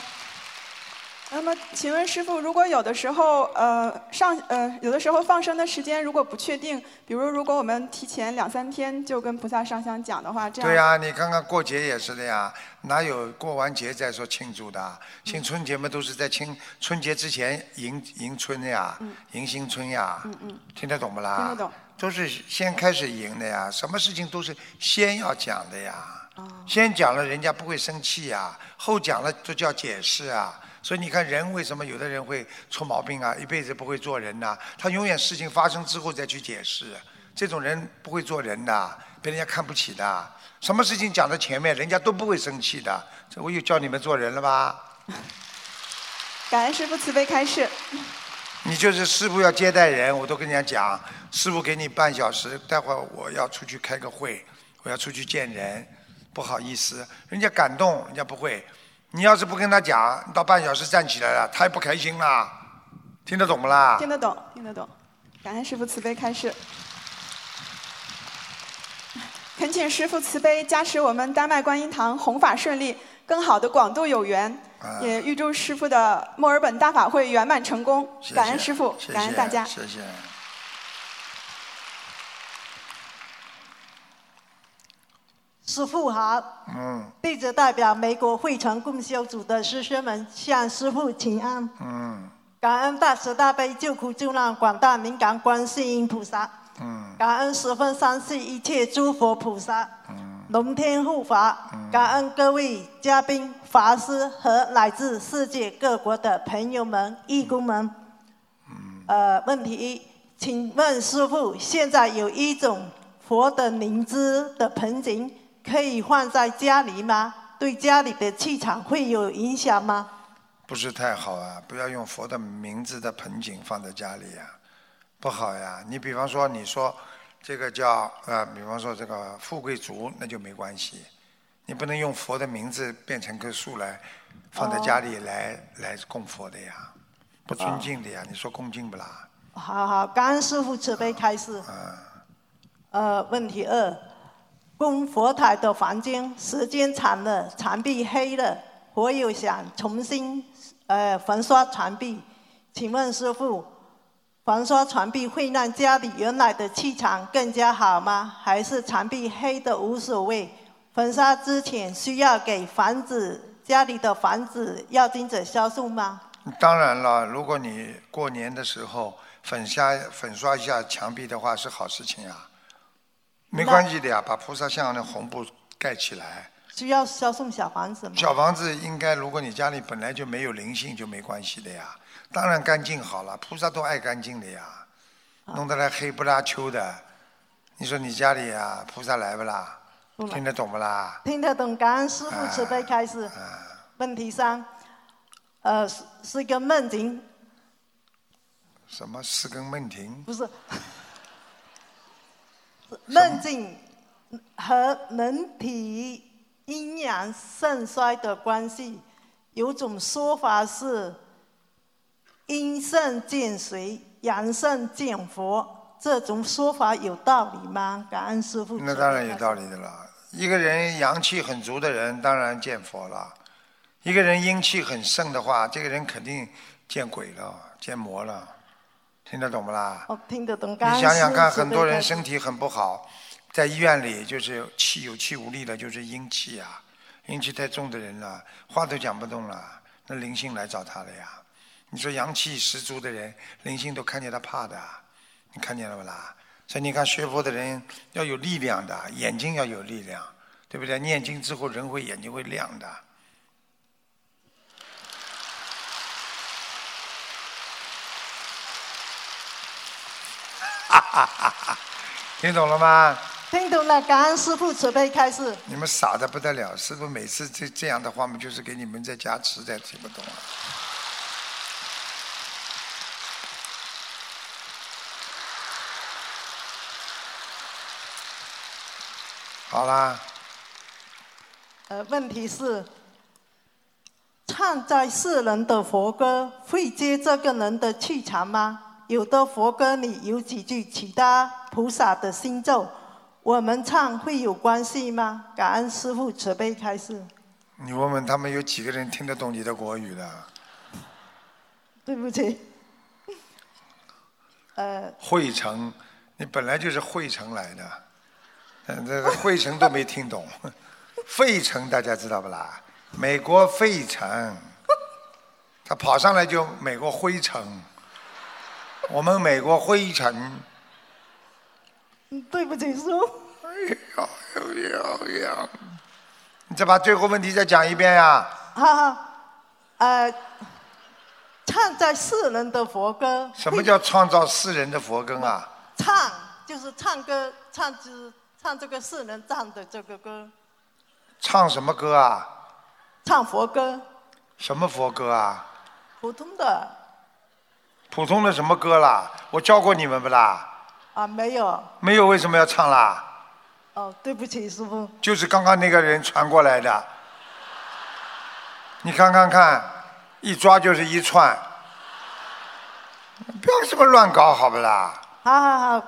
那么，请问师傅，如果有的时候，呃，上呃，有的时候放生的时间如果不确定，比如如果我们提前两三天就跟菩萨上香讲的话，这样对呀、你看看过节也是的呀，哪有过完节再说庆祝的？庆春节嘛，都是在庆春节之前迎迎春呀，迎新春呀，嗯嗯，听得懂不啦？听得懂。都是先开始迎的呀，什么事情都是先要讲的呀。哦先讲了，人家不会生气呀；后讲了，就叫解释啊。所以你看，人为什么有的人会出毛病啊？一辈子不会做人呐、他永远事情发生之后再去解释。这种人不会做人的，被人家看不起的。什么事情讲到前面，人家都不会生气的。这我又教你们做人了吧？感恩师傅慈悲开示。你就是师傅要接待人，我都跟人家讲，师傅给你半小时，待会儿我要出去开个会，我要出去见人，不好意思，人家感动，人家不会。你要是不跟他讲，到半小时站起来了，他也不开心啦。听得懂不啦？听得懂，听得懂。感恩师傅慈悲开示。恳请师傅慈悲加持我们丹麦观音堂弘法顺利，更好的广度有缘。啊也预祝师傅的墨尔本大法会圆满成功。谢谢感恩师傅，感恩大家。谢谢。师父好，嗯。弟子代表美国会成共修组的师兄们向师父请安，嗯。感恩大慈大悲救苦救难广大灵感观世音菩萨，嗯。感恩十分三世一切诸佛菩萨，嗯。龙天护法，感恩各位嘉宾、法师和来自世界各国的朋友们、义工们。呃，问题一，请问师父，现在有一种佛的灵芝的盆景，可以放在家里吗？对家里的气场会有影响吗？不是太好啊！不要用佛的名字的盆景放在家里呀、不好呀。你比方说，你说这个叫呃，比方说这个富贵竹，那就没关系。你不能用佛的名字变成棵树来放在家里来、来供佛的呀，不尊敬的呀。你说恭敬不啦？好好，感恩师傅慈悲开示。呃，问题二，供佛台的房间时间长了，墙壁黑了，我又想重新呃粉刷墙壁，请问师傅，粉刷墙壁会让家里原来的气场更加好吗？还是墙壁黑的无所谓？粉刷之前需要给房子家里的房子要经者销售吗？当然了，如果你过年的时候粉刷粉刷一下墙壁的话，是好事情啊，没关系的呀，把菩萨像的红布盖起来。就要销送小房子吗？小房子应该，如果你家里本来就没有灵性，就没关系的呀。当然干净好了，菩萨都爱干净的呀。弄得来黑不拉秋的，你说你家里呀，菩萨来不啦？听得懂不啦？听得懂，感恩师傅慈悲开始啊。问题三，呃，是是一个梦境。什么是根梦婷？不是，梦境和人体。阴阳盛衰的关系，有种说法是阴盛见水，阳盛见佛。这种说法有道理吗？感恩师傅。那当然有道理的了。一个人阳气很足的人，当然见佛了；一个人阴气很盛的话，这个人肯定见鬼了，见魔了。听得懂不啦？哦，听得懂。你想想看，很多人身体很不好。在医院里，就是气有气无力的，就是阴气啊，阴气太重的人了，话都讲不动了，那灵性来找他了呀。你说阳气十足的人，灵性都看见他怕的，你看见了不啦？所以你看学佛的人要有力量的，眼睛要有力量，对不对？念经之后人会眼睛会亮的。[laughs] 听懂了吗？听懂了，感恩师傅慈悲开示。你们傻的不得了，师傅每次这这样的话嘛，就是给你们在加持，再听不懂了。好啦。呃，问题是，唱在世人的佛歌会接这个人的气场吗？有的佛歌里有几句其他菩萨的心咒。我们唱会有关系吗？感恩师父慈悲开示。你问问他们有几个人听得懂你的国语的？对不起。[laughs] 呃。惠城，你本来就是惠城来的，嗯，这个惠城都没听懂。[laughs] 费城大家知道不啦？美国费城，他跑上来就美国灰尘，我们美国灰尘。对不起，师傅。哎呀呀呀！你再把最后问题再讲一遍呀。好好，呃，唱在世人的佛歌。什么叫创造世人的佛歌啊？唱就是唱歌，唱之唱这个世人唱的这个歌。唱什么歌啊？唱佛歌。什么佛歌啊？普通的。普通的什么歌啦？我教过你们不啦？啊，没有。没有，为什么要唱啦？哦，对不起，师傅。就是刚刚那个人传过来的，你看看看，一抓就是一串，不要这么乱搞，好不啦？好好好。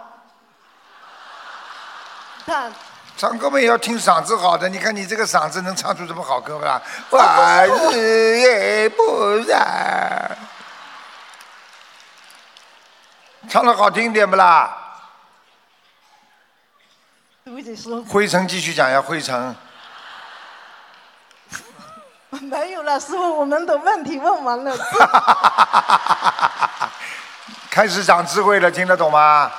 看。唱歌嘛也要听嗓子好的，你看你这个嗓子能唱出什么好歌不啦？[laughs] 万事也不然，唱的好听点不啦？灰尘继续讲呀，灰尘。没有了，师傅，我们的问题问完了。[laughs] 开始长智慧了，听得懂吗？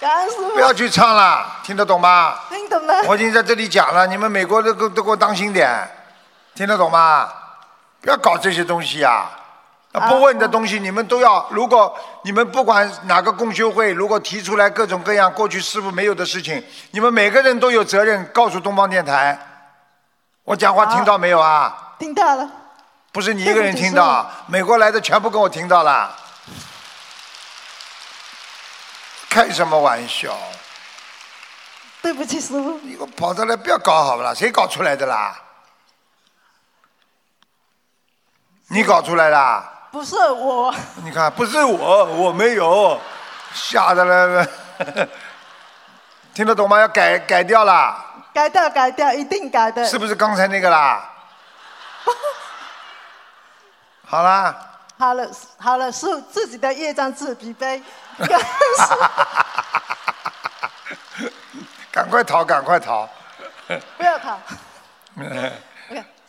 感恩师傅。不要去唱了，听得懂吗？听懂了。我已经在这里讲了，你们美国都都都给我当心点，听得懂吗？不要搞这些东西呀。不问的东西，你们都要。如果你们不管哪个共修会，如果提出来各种各样过去师傅没有的事情，你们每个人都有责任告诉东方电台。我讲话听到没有啊？听到了。不是你一个人听到，美国来的全部跟我听到了。开什么玩笑？对不起，师傅。你给我跑出来，不要搞好不啦？谁搞出来的啦？你搞出来的？不是我。你看，不是我，我没有，吓得了，[laughs] 听得懂吗？要改改掉啦。改掉，改掉，一定改的。是不是刚才那个啦？[laughs] 好啦。好。好了好了，是自己的业障自己背。[laughs] 赶快逃，赶快逃！不要逃。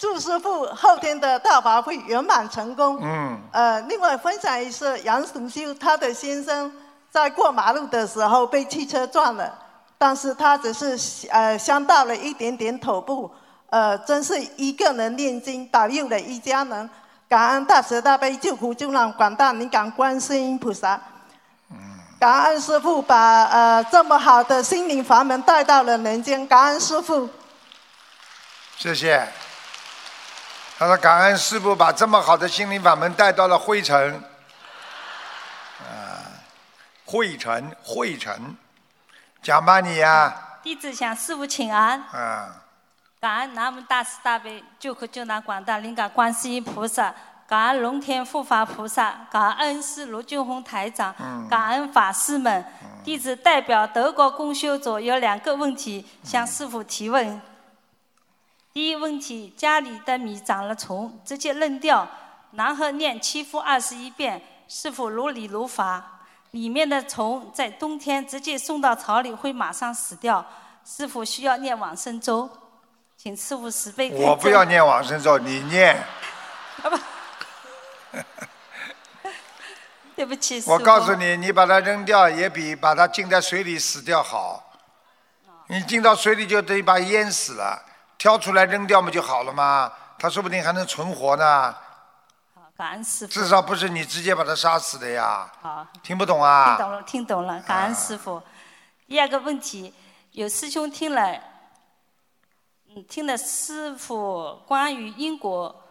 祝师傅后天的大法会圆满成功。嗯。呃，另外分享一次，杨崇修他的先生在过马路的时候被汽车撞了，但是他只是呃伤到了一点点头部，呃，真是一个人念经保佑了一家人，感恩大慈大悲救苦救难广大灵感观世音菩萨。感恩师傅把呃这么好的心灵法门带到了人间，感恩师傅。谢谢。他说：“感恩师傅把这么好的心灵法门带到了灰尘。”啊，灰尘，灰尘，讲吧你呀。弟子向师傅请安。啊。感恩南无大慈大悲救苦救难广大灵感观世音菩萨。感恩龙天护法菩萨，感恩师卢俊宏台长，感恩法师们，弟子代表德国公修组有两个问题向师傅提问。第一问题：家里的米长了虫，直接扔掉，然后念七复二十一遍，是否如理如法？里面的虫在冬天直接送到草里会马上死掉，是否需要念往生咒？请师傅慈悲我不要念往生咒，你念。[laughs] 对不起，我告诉你，你把它扔掉也比把它浸在水里死掉好。你浸到水里就等于把淹死了，挑出来扔掉不就好了吗？它说不定还能存活呢。好，感恩师傅。至少不是你直接把他杀死的呀。好。听不懂啊？听懂了，听懂了，感恩师傅。第二个问题，有师兄听了，嗯，听了师傅关于因果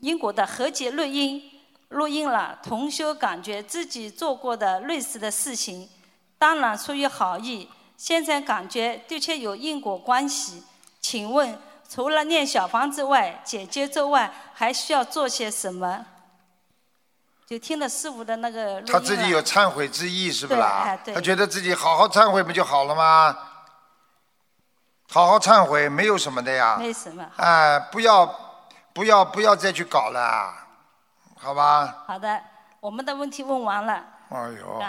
因果的和解录音。录音了，同修感觉自己做过的类似的事情，当然出于好意。现在感觉的确有因果关系。请问，除了念小房子外，解结咒外，还需要做些什么？就听了师傅的那个他自己有忏悔之意，是不是啦？他觉得自己好好忏悔不就好了吗？好好忏悔，没有什么的呀。没什么。哎，不要，不要，不要再去搞了。好吧。好的，我们的问题问完了。哎呦。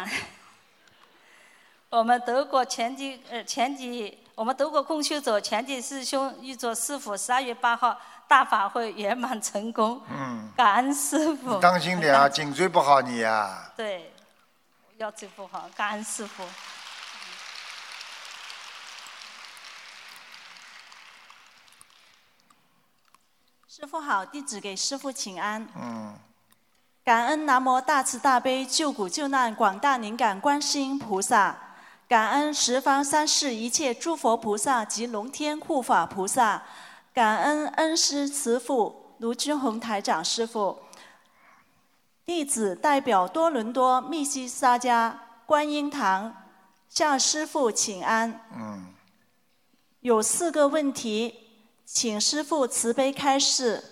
[laughs] 我们德国前几呃前几，我们德国共修组全体师兄预祝师傅十二月八号大法会圆满成功。嗯。感恩师傅。当心点啊，颈椎不好你呀。对，腰椎不好，感恩师傅。师傅好，弟子给师傅请安。嗯。感恩南无大慈大悲救苦救难广大灵感观世音菩萨，感恩十方三世一切诸佛菩萨及龙天护法菩萨，感恩恩师慈父卢军宏台长师傅。弟子代表多伦多密西沙加观音堂向师父请安。嗯。有四个问题，请师父慈悲开示。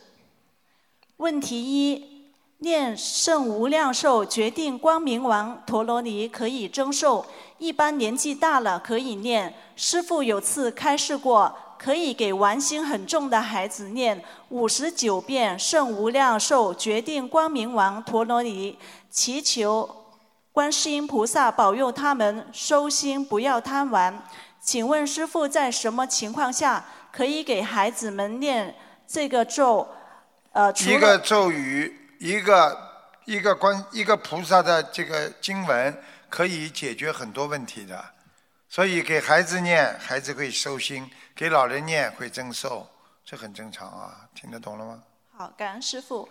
问题一。念圣无量寿决定光明王陀罗尼可以增寿，一般年纪大了可以念。师父有次开示过，可以给玩心很重的孩子念五十九遍圣无量寿决定光明王陀罗尼，祈求观世音菩萨保佑他们收心，不要贪玩。请问师父在什么情况下可以给孩子们念这个咒？呃，一个咒语。一个一个观一个菩萨的这个经文可以解决很多问题的，所以给孩子念，孩子会收心；给老人念会增寿，这很正常啊，听得懂了吗？好，感恩师傅。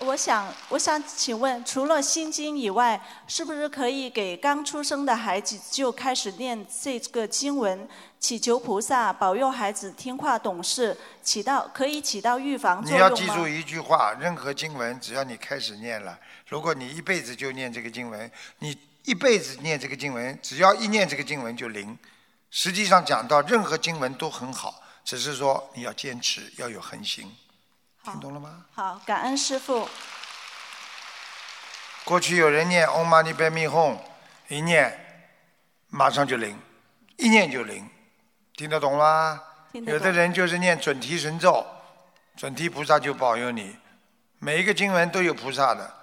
我想，我想请问，除了心经以外，是不是可以给刚出生的孩子就开始念这个经文，祈求菩萨保佑孩子听话懂事，起到可以起到预防作用吗？你要记住一句话：任何经文，只要你开始念了，如果你一辈子就念这个经文，你一辈子念这个经文，只要一念这个经文就灵。实际上讲到任何经文都很好，只是说你要坚持，要有恒心。听懂了吗？好，感恩师傅。过去有人念 Om Mani Padme Hum，一念马上就灵，一念就灵，听得懂吗？懂。有的人就是念准提神咒，准提菩萨就保佑你。每一个经文都有菩萨的，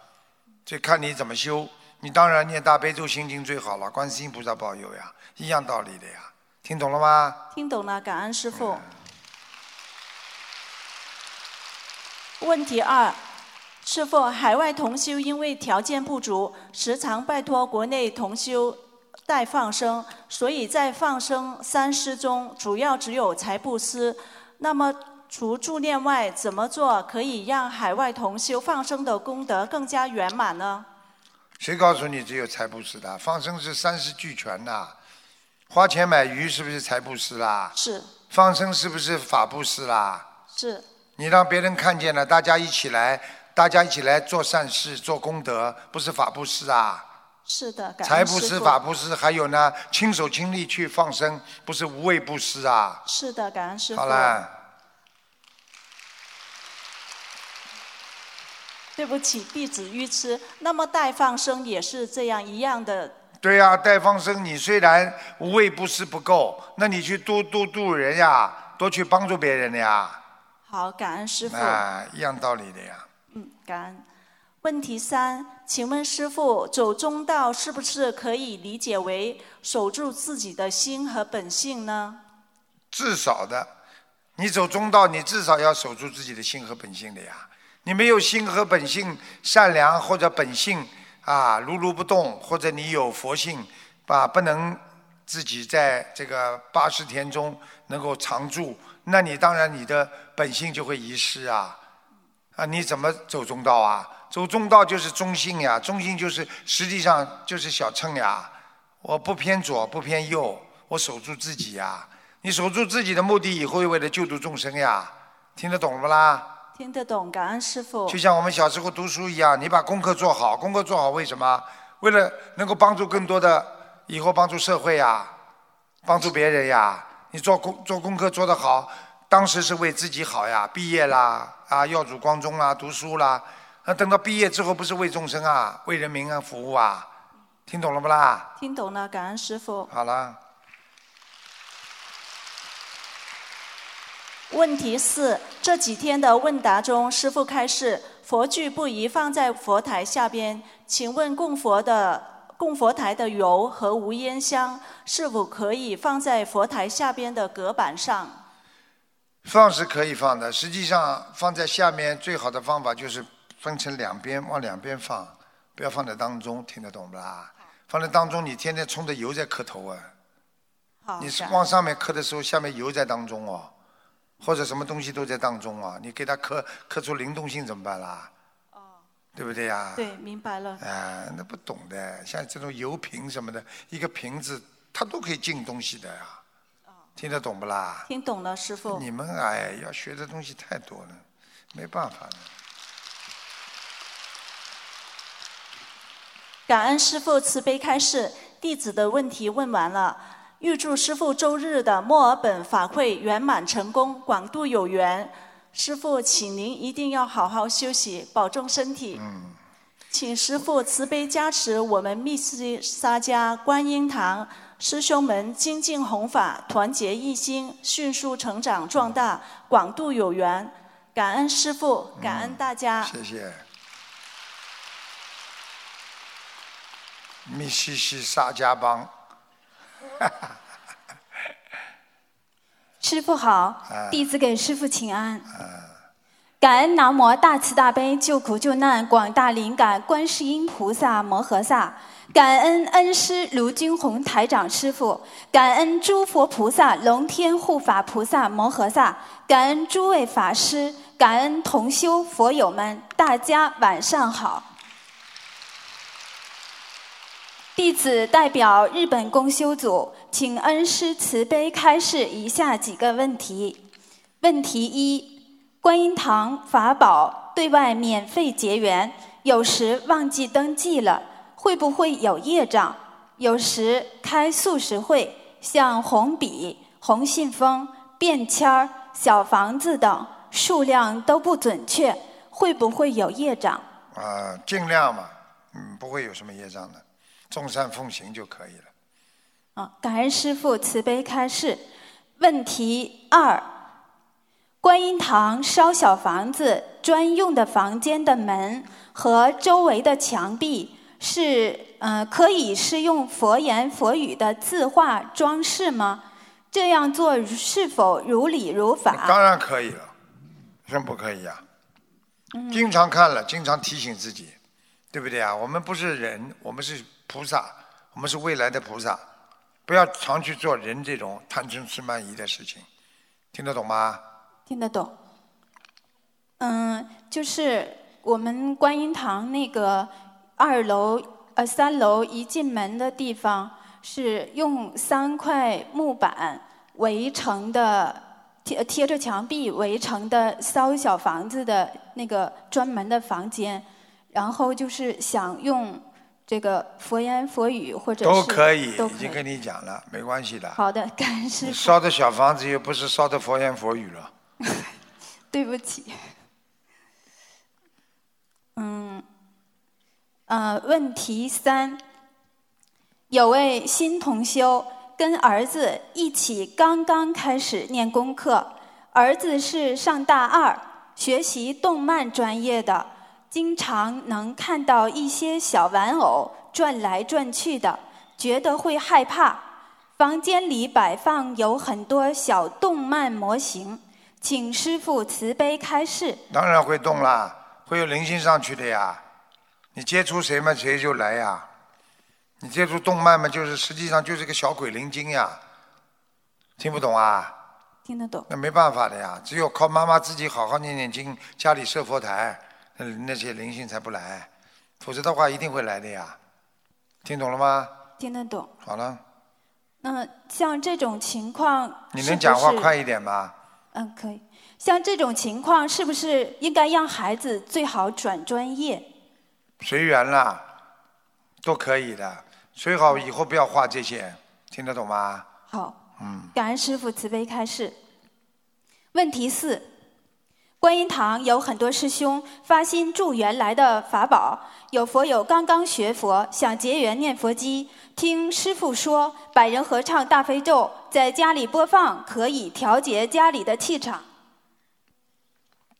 这看你怎么修。你当然念大悲咒心经最好了，观世音菩萨保佑呀，一样道理的呀。听懂了吗？听懂了，感恩师傅。问题二，是否，海外同修因为条件不足，时常拜托国内同修代放生，所以在放生三施中，主要只有财布施。那么除助念外，怎么做可以让海外同修放生的功德更加圆满呢？谁告诉你只有财布施的？放生是三施俱全的。花钱买鱼是不是财布施啦？是。放生是不是法布施啦？是。你让别人看见了，大家一起来，大家一起来做善事、做功德，不是法布施啊？是的，财布施、法布施，还有呢，亲手亲力去放生，不是无畏布施啊？是的，感恩师傅。好了。对不起，弟子愚痴。那么代放生也是这样一样的。对呀，代放生，你虽然无畏布施不够，那你去多多度人呀，多去帮助别人呀。好，感恩师傅。啊，一样道理的呀。嗯，感恩。问题三，请问师傅，走中道是不是可以理解为守住自己的心和本性呢？至少的，你走中道，你至少要守住自己的心和本性的呀。你没有心和本性善良，或者本性啊如如不动，或者你有佛性，啊不能自己在这个八十天中能够常住。那你当然你的本性就会遗失啊，啊你怎么走中道啊？走中道就是中性呀，中性就是实际上就是小乘呀。我不偏左不偏右，我守住自己呀。你守住自己的目的以后，为了救度众生呀。听得懂不啦？听得懂，感恩师傅。就像我们小时候读书一样，你把功课做好，功课做好为什么？为了能够帮助更多的以后帮助社会呀，帮助别人呀。你做功做功课做得好，当时是为自己好呀，毕业啦啊，耀祖光宗啦，读书啦，那等到毕业之后不是为众生啊，为人民啊服务啊，听懂了不啦？听懂了，感恩师傅。好了。问题四：这几天的问答中，师傅开示佛具不宜放在佛台下边，请问供佛的。供佛台的油和无烟香是否可以放在佛台下边的隔板上？放是可以放的，实际上放在下面最好的方法就是分成两边，往两边放，不要放在当中，听得懂不啦？放在当中，你天天冲着油在磕头啊！你是往上面磕的时候，下面油在当中哦，或者什么东西都在当中啊，你给它磕磕出灵动性怎么办啦？对不对呀？对，明白了。啊，那不懂的，像这种油瓶什么的，一个瓶子它都可以进东西的呀。听得懂不啦？听懂了，师傅。你们哎，要学的东西太多了，没办法了。感恩师傅慈悲开示，弟子的问题问完了。预祝师傅周日的墨尔本法会圆满成功，广度有缘。师傅，请您一定要好好休息，保重身体。嗯请师傅慈悲加持我们密西沙家观音堂师兄们精进弘法，团结一心，迅速成长壮大，广度有缘。感恩师傅，感恩大家。谢谢。密西西沙家帮。[laughs] 师傅好，弟子给师傅请安。感恩南无大慈大悲救苦救难广大灵感观世音菩萨摩诃萨，感恩恩师卢军宏台长师傅，感恩诸佛菩萨龙天护法菩萨摩诃萨，感恩诸位法师，感恩同修佛友们，大家晚上好。弟子代表日本公修组，请恩师慈悲开示以下几个问题。问题一：观音堂法宝对外免费结缘，有时忘记登记了，会不会有业障？有时开素食会，像红笔、红信封、便签儿、小房子等数量都不准确，会不会有业障？啊，尽量嘛，嗯，不会有什么业障的。众善奉行就可以了。啊，感恩师父慈悲开示。问题二：观音堂烧小房子专用的房间的门和周围的墙壁是呃可以是用佛言佛语的字画装饰吗？这样做是否如理如法？当然可以了，为什么不可以呀、嗯经常看了，经常提醒自己，对不对啊？我们不是人，我们是菩萨，我们是未来的菩萨，不要常去做人这种贪嗔痴慢疑的事情，听得懂吗？听得懂。嗯，就是我们观音堂那个二楼呃三楼一进门的地方是用三块木板围成的，贴贴着墙壁围成的烧小房子的那个专门的房间，然后就是想用这个佛言佛语或者是都可以。已经跟你讲了，没关系的。好的，感恩师你傅。烧的小房子又不是烧的佛言佛语了。[laughs] 对不起。嗯，呃，问题三，有位新同修跟儿子一起刚刚开始念功课，儿子是上大二，学习动漫专业的，经常能看到一些小玩偶转来转去的，觉得会害怕。房间里摆放有很多小动漫模型，请师傅慈悲开示。当然会动啦，会有灵性上去的呀。你接触谁嘛，谁就来呀。你接触动漫嘛，就是实际上就是个小鬼灵精呀。听不懂啊？听得懂。那没办法的呀，只有靠妈妈自己好好念念经，家里设佛台，那那些灵性才不来，否则的话一定会来的呀。听懂了吗？听得懂。好了，那像这种情况，你能讲话快一点吗？嗯，可以。像这种情况，是不是应该让孩子最好转专业？随缘啦，都可以的。最好以后不要画这些，听得懂吗？好，嗯，感恩师傅慈悲开示。问题四：观音堂有很多师兄发心助缘来的法宝，有佛友刚刚学佛，想结缘念佛机，听师父说百人合唱大悲咒，在家里播放可以调节家里的气场。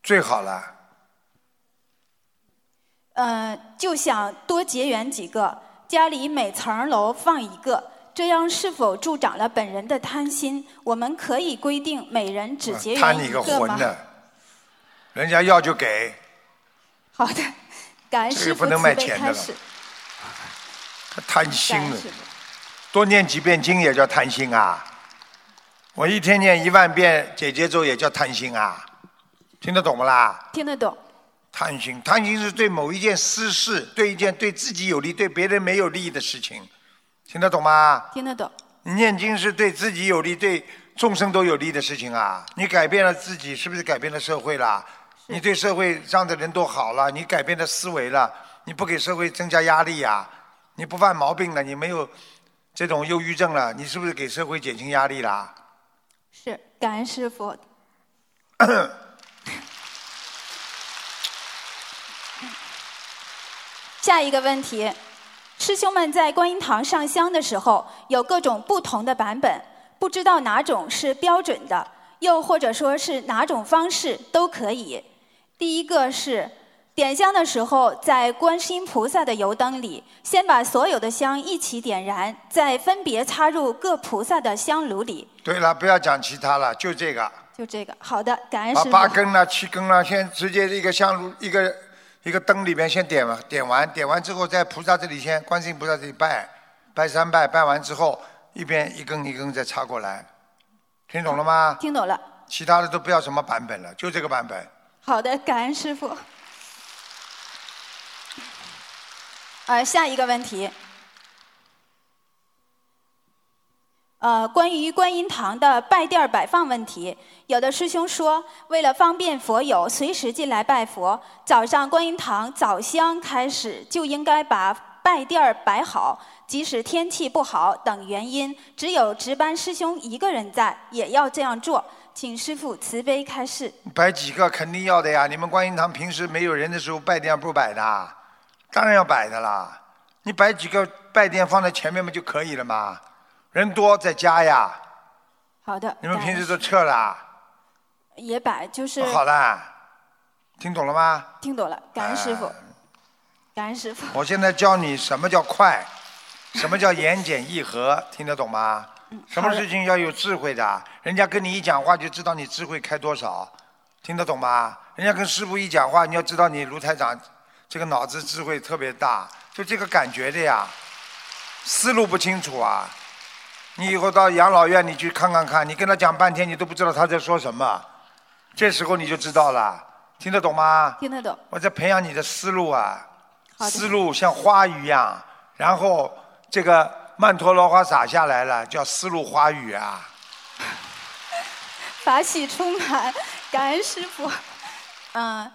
最好了。呃，就想多结缘几个，家里每层楼放一个，这样是否助长了本人的贪心？我们可以规定每人只结缘一贪你个个吗？魂的，人家要就给，好的，感恩这师傅个不能卖慈悲钱的了开始。贪心了。多念几遍经也叫贪心啊！我一天念一万遍姐姐咒也叫贪心啊！听得懂不啦？听得懂。贪心，贪心是对某一件私事，对一件对自己有利、对别人没有利益的事情，听得懂吗？听得懂。你念经是对自己有利、对众生都有利的事情啊！你改变了自己，是不是改变了社会啦？你对社会上的人都好了，你改变了思维了，你不给社会增加压力呀、你不犯毛病了，你没有这种忧郁症了，你是不是给社会减轻压力啦？是感恩师傅。[coughs] 下一个问题，师兄们在观音堂上香的时候，有各种不同的版本，不知道哪种是标准的，又或者说是哪种方式都可以。第一个是点香的时候，在观世音菩萨的油灯里，先把所有的香一起点燃，再分别插入各菩萨的香炉里。对了，不要讲其他了，就这个，就这个，好的，感恩把师傅。八根了、七根了，先直接一个香炉一个一个灯里边先点完，点完，点完之后在菩萨这里先，观世音菩萨这里拜，拜三拜，拜完之后一边一根一根再插过来，听懂了吗？听懂了。其他的都不要什么版本了，就这个版本。好的，感恩师傅。呃，下一个问题，呃，关于观音堂的拜垫摆放问题，有的师兄说，为了方便佛友随时进来拜佛，早上观音堂早香开始就应该把拜垫摆好，即使天气不好等原因，只有值班师兄一个人在，也要这样做。请师傅慈悲开示。摆几个肯定要的呀！你们观音堂平时没有人的时候拜殿不摆的，当然要摆的啦。你摆几个拜殿放在前面不就可以了吗。人多再加呀。好的。你们平时都撤了啊？也摆，就是好啦，听懂了吗？听懂了，感恩师傅哎，感恩师傅。我现在教你什么叫快，什么叫言简意赅，听得懂吗？什么事情要有智慧的，人家跟你一讲话就知道你智慧开多少，听得懂吗？人家跟师傅一讲话，你要知道你卢台长这个脑子智慧特别大，就这个感觉的呀，思路不清楚啊。你以后到养老院你去看看看，你跟他讲半天，你都不知道他在说什么，这时候你就知道了，听得懂吗？听得懂。我在培养你的思路啊，思路像花一样，然后这个曼陀罗花洒下来了，叫丝路花雨啊。[laughs] 法喜充满，感恩师傅。嗯，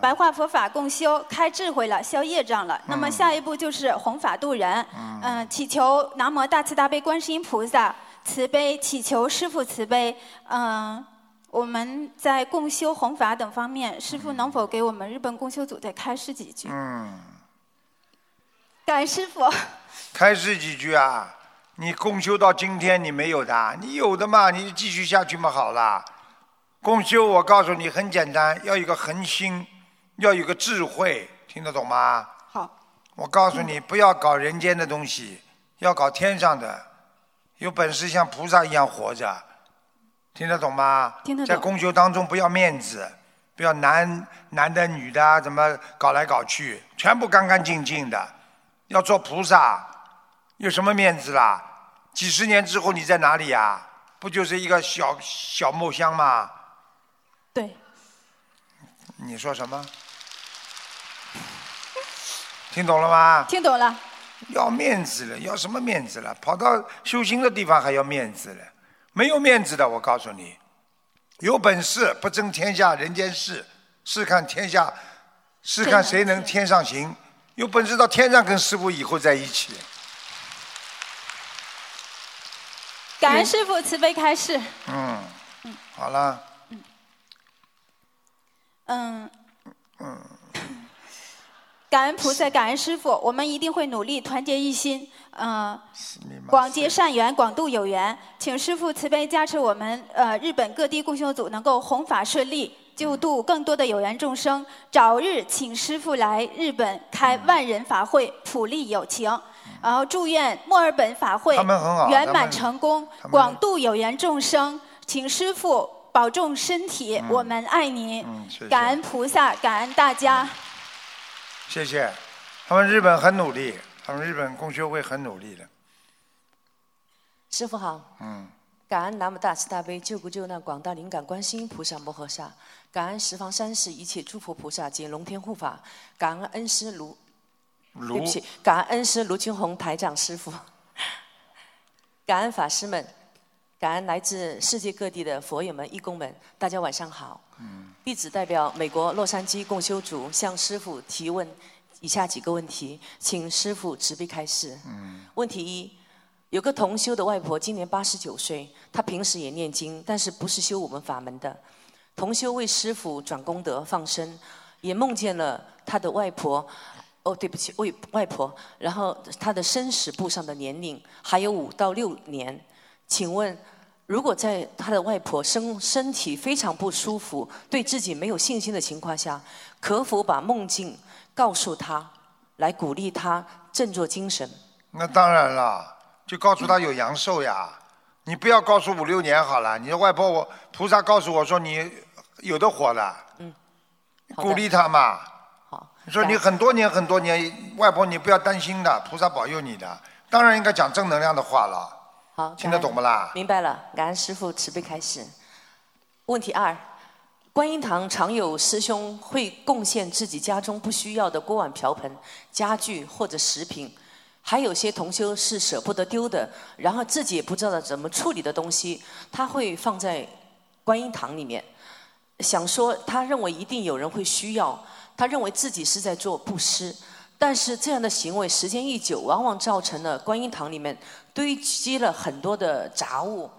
白话佛法共修，开智慧了，消业障了。那么下一步就是弘法度人。嗯，祈求南无大慈大悲观世音菩萨慈悲，祈求师父慈悲。嗯，我们在共修弘法等方面，师父能否给我们日本共修组再开示几句？嗯，感恩师傅。[laughs] 开示几句啊？你共修到今天你没有的，你有的嘛，你就继续下去嘛好了。共修我告诉你很简单，要有个恒心，要有个智慧，听得懂吗？好。我告诉你，不要搞人间的东西，要搞天上的。有本事像菩萨一样活着，听得懂吗？听得懂在共修当中不要面子，不要男男的女的啊怎么搞来搞去，全部干干净净的。要做菩萨，有什么面子啦？几十年之后你在哪里呀、不就是一个小小木箱吗？对。你说什么？听懂了吗？听懂了。要面子了，要什么面子了？跑到修行的地方还要面子了？没有面子的，我告诉你，有本事不争天下人间事，试看天下，试看谁能天上行。有本事到天上跟师傅以后在一起。感恩师傅慈悲开示。嗯，好了，嗯，嗯，感恩菩萨，感恩师傅，我们一定会努力，团结一心，嗯、广结善缘，广度有缘。请师傅慈悲加持我们，呃，日本各地共修组能够弘法顺利，救度更多的有缘众生。早日请师傅来日本开万人法会，普利有情。然后祝愿墨尔本法会他们很好圆满成功广度有缘众生。请师傅保重身体，我们爱您。嗯谢谢感恩菩萨，感恩大家。谢谢。他们日本很努力，他们日本共修会很努力的。师傅好，嗯，感恩南无大慈大悲救苦救难广大灵感观世音菩萨摩诃萨，感恩十方三世一切诸佛菩萨及龙天护法，感恩恩师卢，对不起，感恩恩师卢军宏台长师傅，[laughs] 感恩法师们，感恩来自世界各地的佛友们、义工们，大家晚上好。弟子代表美国洛杉矶共修组向师傅提问以下几个问题，请师傅慈悲开示。问题一：有个同修的外婆今年八十九岁，她平时也念经，但是不是修我们法门的。同修为师傅转功德放生，也梦见了他的外婆。哦，对不起，外外婆。然后他的生死簿上的年龄还有五到六年。请问，如果在他的外婆身身体非常不舒服、对自己没有信心的情况下，可否把梦境告诉他，来鼓励他振作精神？那当然了，就告诉他有阳寿呀。你不要告诉五六年好了，你的外婆我菩萨告诉我说你有的活了，嗯，鼓励他嘛。好，你说你很多年很多年，外婆你不要担心的，菩萨保佑你的。当然应该讲正能量的话了。好，听得懂不啦？明白了，感恩师父慈悲开始。问题二，观音堂常有师兄会贡献自己家中不需要的锅碗瓢盆、家具或者食品，还有些同修是舍不得丢的，然后自己也不知道怎么处理的东西，他会放在观音堂里面，想说他认为一定有人会需要，他认为自己是在做布施。但是这样的行为时间一久，往往造成了观音堂里面堆积了很多的杂物。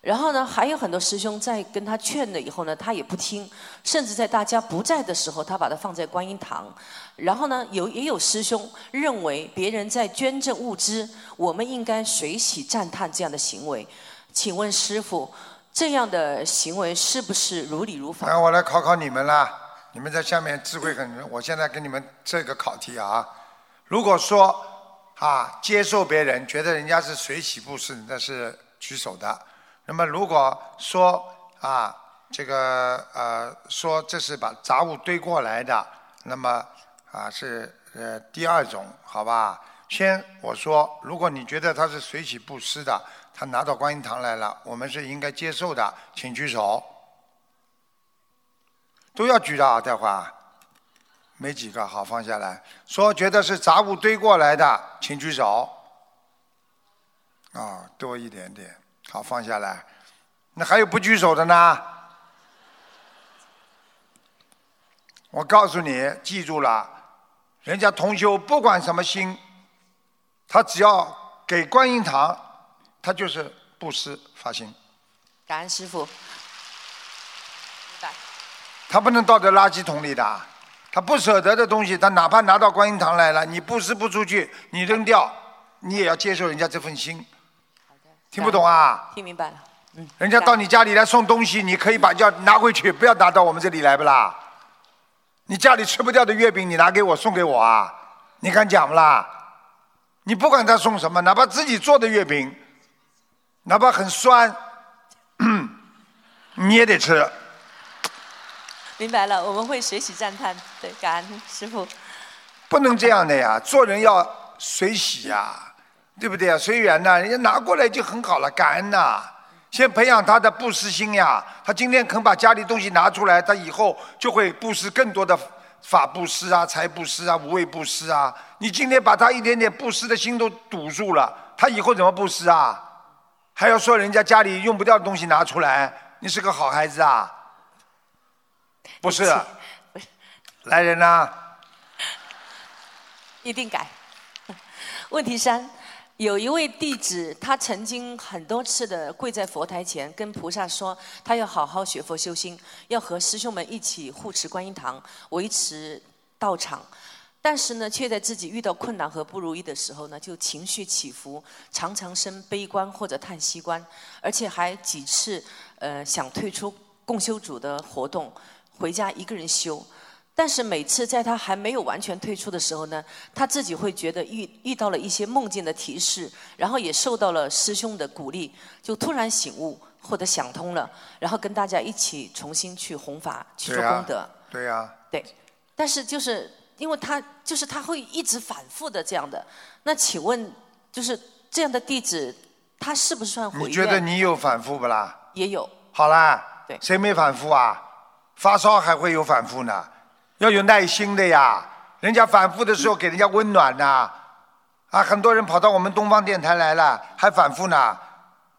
然后呢，还有很多师兄在跟他劝了以后呢，他也不听，甚至在大家不在的时候，他把它放在观音堂。然后呢，有也有师兄认为别人在捐赠物资，我们应该随喜赞叹这样的行为。请问师傅，这样的行为是不是如理如法？那，我来考考你们啦。你们在下面智慧很，我现在给你们这个考题啊。如果说啊，接受别人，觉得人家是随喜布施，那是举手的。那么如果说啊，这个呃，说这是把杂物堆过来的，那么啊是呃第二种，好吧？先我说，如果你觉得他是随喜布施的，他拿到观音堂来了，我们是应该接受的，请举手。都要举的啊，待会儿。没几个，好放下来。说觉得是杂物堆过来的，请举手。啊，多一点点，好放下来。那还有不举手的呢？我告诉你，记住了，人家同修不管什么心，他只要给观音堂，他就是布施发心。感恩师傅。他不能倒在垃圾桶里的，他不舍得的东西，他哪怕拿到观音堂来了，你布施不出去，你扔掉，你也要接受人家这份心。听不懂啊？听明白了。嗯。人家到你家里来送东西，你可以把要拿回去，不要拿到我们这里来不啦？你家里吃不掉的月饼，你拿给我送给我啊？你敢讲不啦？你不管他送什么，哪怕自己做的月饼，哪怕很酸，[clears throat] 你也得吃。明白了，我们会随喜赞叹。对，感恩师傅。不能这样的呀，做人要随喜呀，对不对啊？随缘呐，人家拿过来就很好了，感恩呐。先培养他的布施心呀，他今天肯把家里东西拿出来，他以后就会布施更多的法布施啊、财布施啊、无畏布施啊。你今天把他一点点布施的心都堵住了，他以后怎么布施啊？还要说人家家里用不掉的东西拿出来，你是个好孩子啊？不是，来人呐！一定改。[laughs] 问题三，有一位弟子，他曾经很多次的跪在佛台前，跟菩萨说，他要好好学佛修心，要和师兄们一起护持观音堂，维持道场。但是呢，却在自己遇到困难和不如意的时候呢，就情绪起伏，常常生悲观或者叹息观，而且还几次呃想退出共修组的活动。回家一个人修，但是每次在他还没有完全退出的时候呢，他自己会觉得遇遇到了一些梦境的提示，然后也受到了师兄的鼓励，就突然醒悟或者想通了，然后跟大家一起重新去弘法去做功德。对呀。对，但是就是因为他就是他会一直反复的这样的，那请问就是这样的弟子，他是不是算回？你觉得你有反复不啦？也有。好啦。对。谁没反复啊？发烧还会有反复呢，要有耐心的呀。人家反复的时候给人家温暖呐，啊，很多人跑到我们东方电台来了，还反复呢，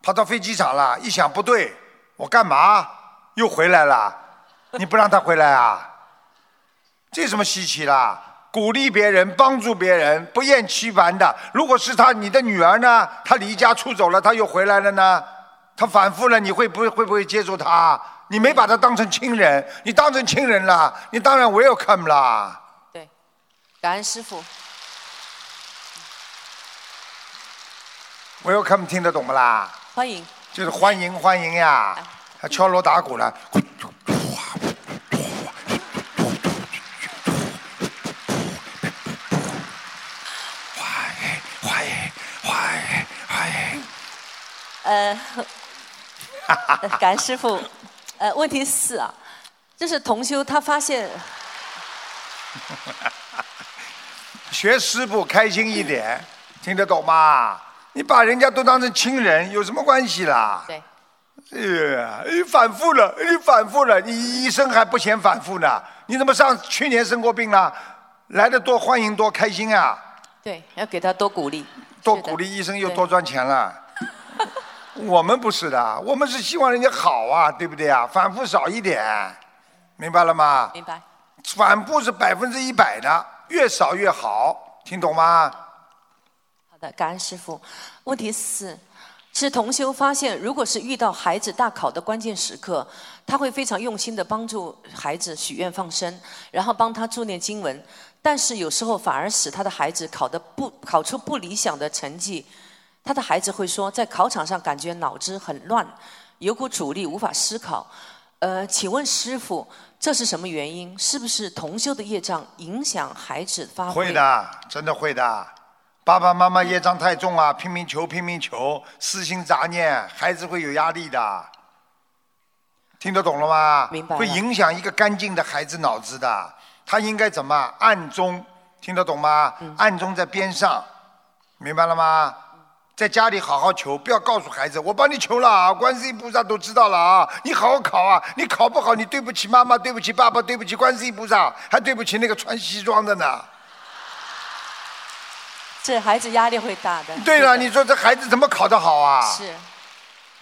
跑到飞机场了，一想不对，我干嘛又回来了？你不让他回来啊？这什么稀奇啦？鼓励别人，帮助别人，不厌其烦的。如果是他，你的女儿呢？她离家出走了，她又回来了呢？她反复了，你会不会会不会接受她？你没把他当成亲人，你当成亲人了，你当然 welcome 啦。对，感恩师傅。welcome 听得懂不啦？欢迎。就是欢迎欢迎呀，还敲锣打鼓了。呃，感恩师傅。呃，问题四啊，就是同修他发现，[laughs] 学师傅开心一点，听得懂吗？你把人家都当成亲人，有什么关系啦？对。哎，你反复了，你反复了，你医生还不嫌反复呢？你怎么上去年生过病了？来的多欢迎多开心啊！对，要给他多鼓励。多鼓励，医生又多赚钱了。[laughs] 我们不是的，我们是希望人家好啊，对不对啊？反复少一点，明白了吗？明白。反复是百分之一百的，越少越好，听懂吗？好的，感恩师傅。问题四，是同修发现，如果是遇到孩子大考的关键时刻，他会非常用心的帮助孩子许愿放生，然后帮他助念经文，但是有时候反而使他的孩子考的不考出不理想的成绩。他的孩子会说，在考场上感觉脑子很乱，有股阻力，无法思考。呃，请问师傅，这是什么原因？是不是同修的业障影响孩子发挥？会的，真的会的。爸爸妈妈业障太重啊，拼命求，拼命求，私心杂念，孩子会有压力的。听得懂了吗？明白会影响一个干净的孩子脑子的。他应该怎么暗中听得懂吗？嗯暗中在边上，明白了吗？在家里好好求，不要告诉孩子，我帮你求了啊，观世音菩萨都知道了啊，你好好考啊，你考不好，你对不起妈妈，对不起爸爸，对不起观世音菩萨，还对不起那个穿西装的呢。这孩子压力会大的。对了，你说这孩子怎么考得好啊？是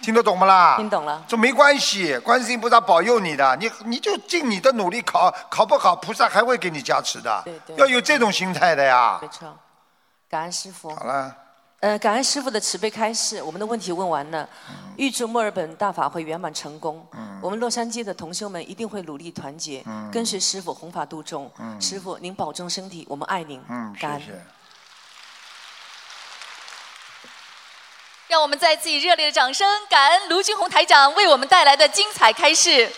听得懂不啦？听懂了。这没关系，观世音菩萨保佑你的，你你就尽你的努力考，考不好，菩萨还会给你加持的。对对要有这种心态的呀。没错，感恩师傅。好了，呃，感恩师傅的慈悲开示，我们的问题问完了。嗯预祝墨尔本大法会圆满成功。我们洛杉矶的同修们一定会努力团结，嗯跟随师傅弘法度众。嗯师傅您保重身体，我们爱您。嗯，感恩谢谢。让我们再次以热烈的掌声，感恩卢军红台长为我们带来的精彩开示。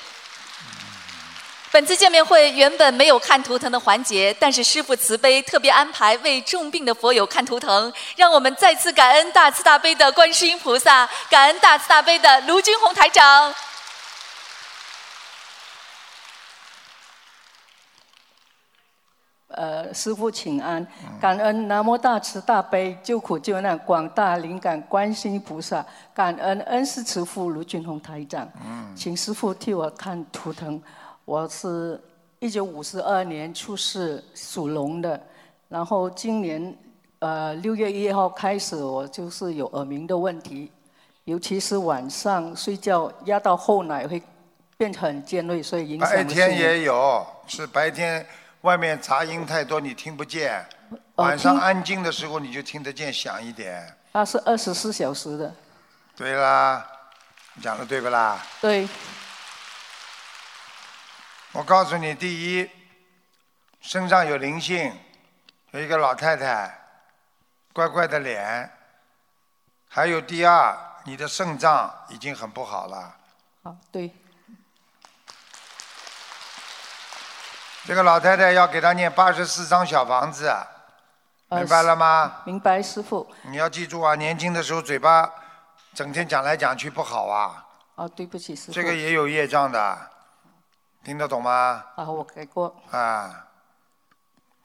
本次见面会原本没有看图腾的环节，但是师父慈悲特别安排为重病的佛友看图腾，让我们再次感恩大慈大悲的观世音菩萨，感恩大慈大悲的卢军宏台长。呃，师父请安，感恩南无大慈大悲救苦救难广大灵感观世音菩萨，感恩恩师慈父卢俊宏台长，请师父替我看图腾。我是一九五十二年出世，属龙的，然后今年呃六月一号开始，我就是有耳鸣的问题，尤其是晚上睡觉压到后奶会变得很尖锐，所以影响白天也有，是白天外面杂音太多，你听不见。哦晚上安静的时候，你就听得见响一点。它是二十四小时的，对啦，讲的对不啦？对。我告诉你，第一，身上有灵性，有一个老太太，怪怪的脸。还有第二，你的肾脏已经很不好了。啊，对，这个老太太要给她念八十四张小房子，明白了吗？明白，师傅。你要记住啊，年轻的时候嘴巴整天讲来讲去不好啊，啊，对不起，师傅。这个也有业障的，听得懂吗？啊，我改过。啊，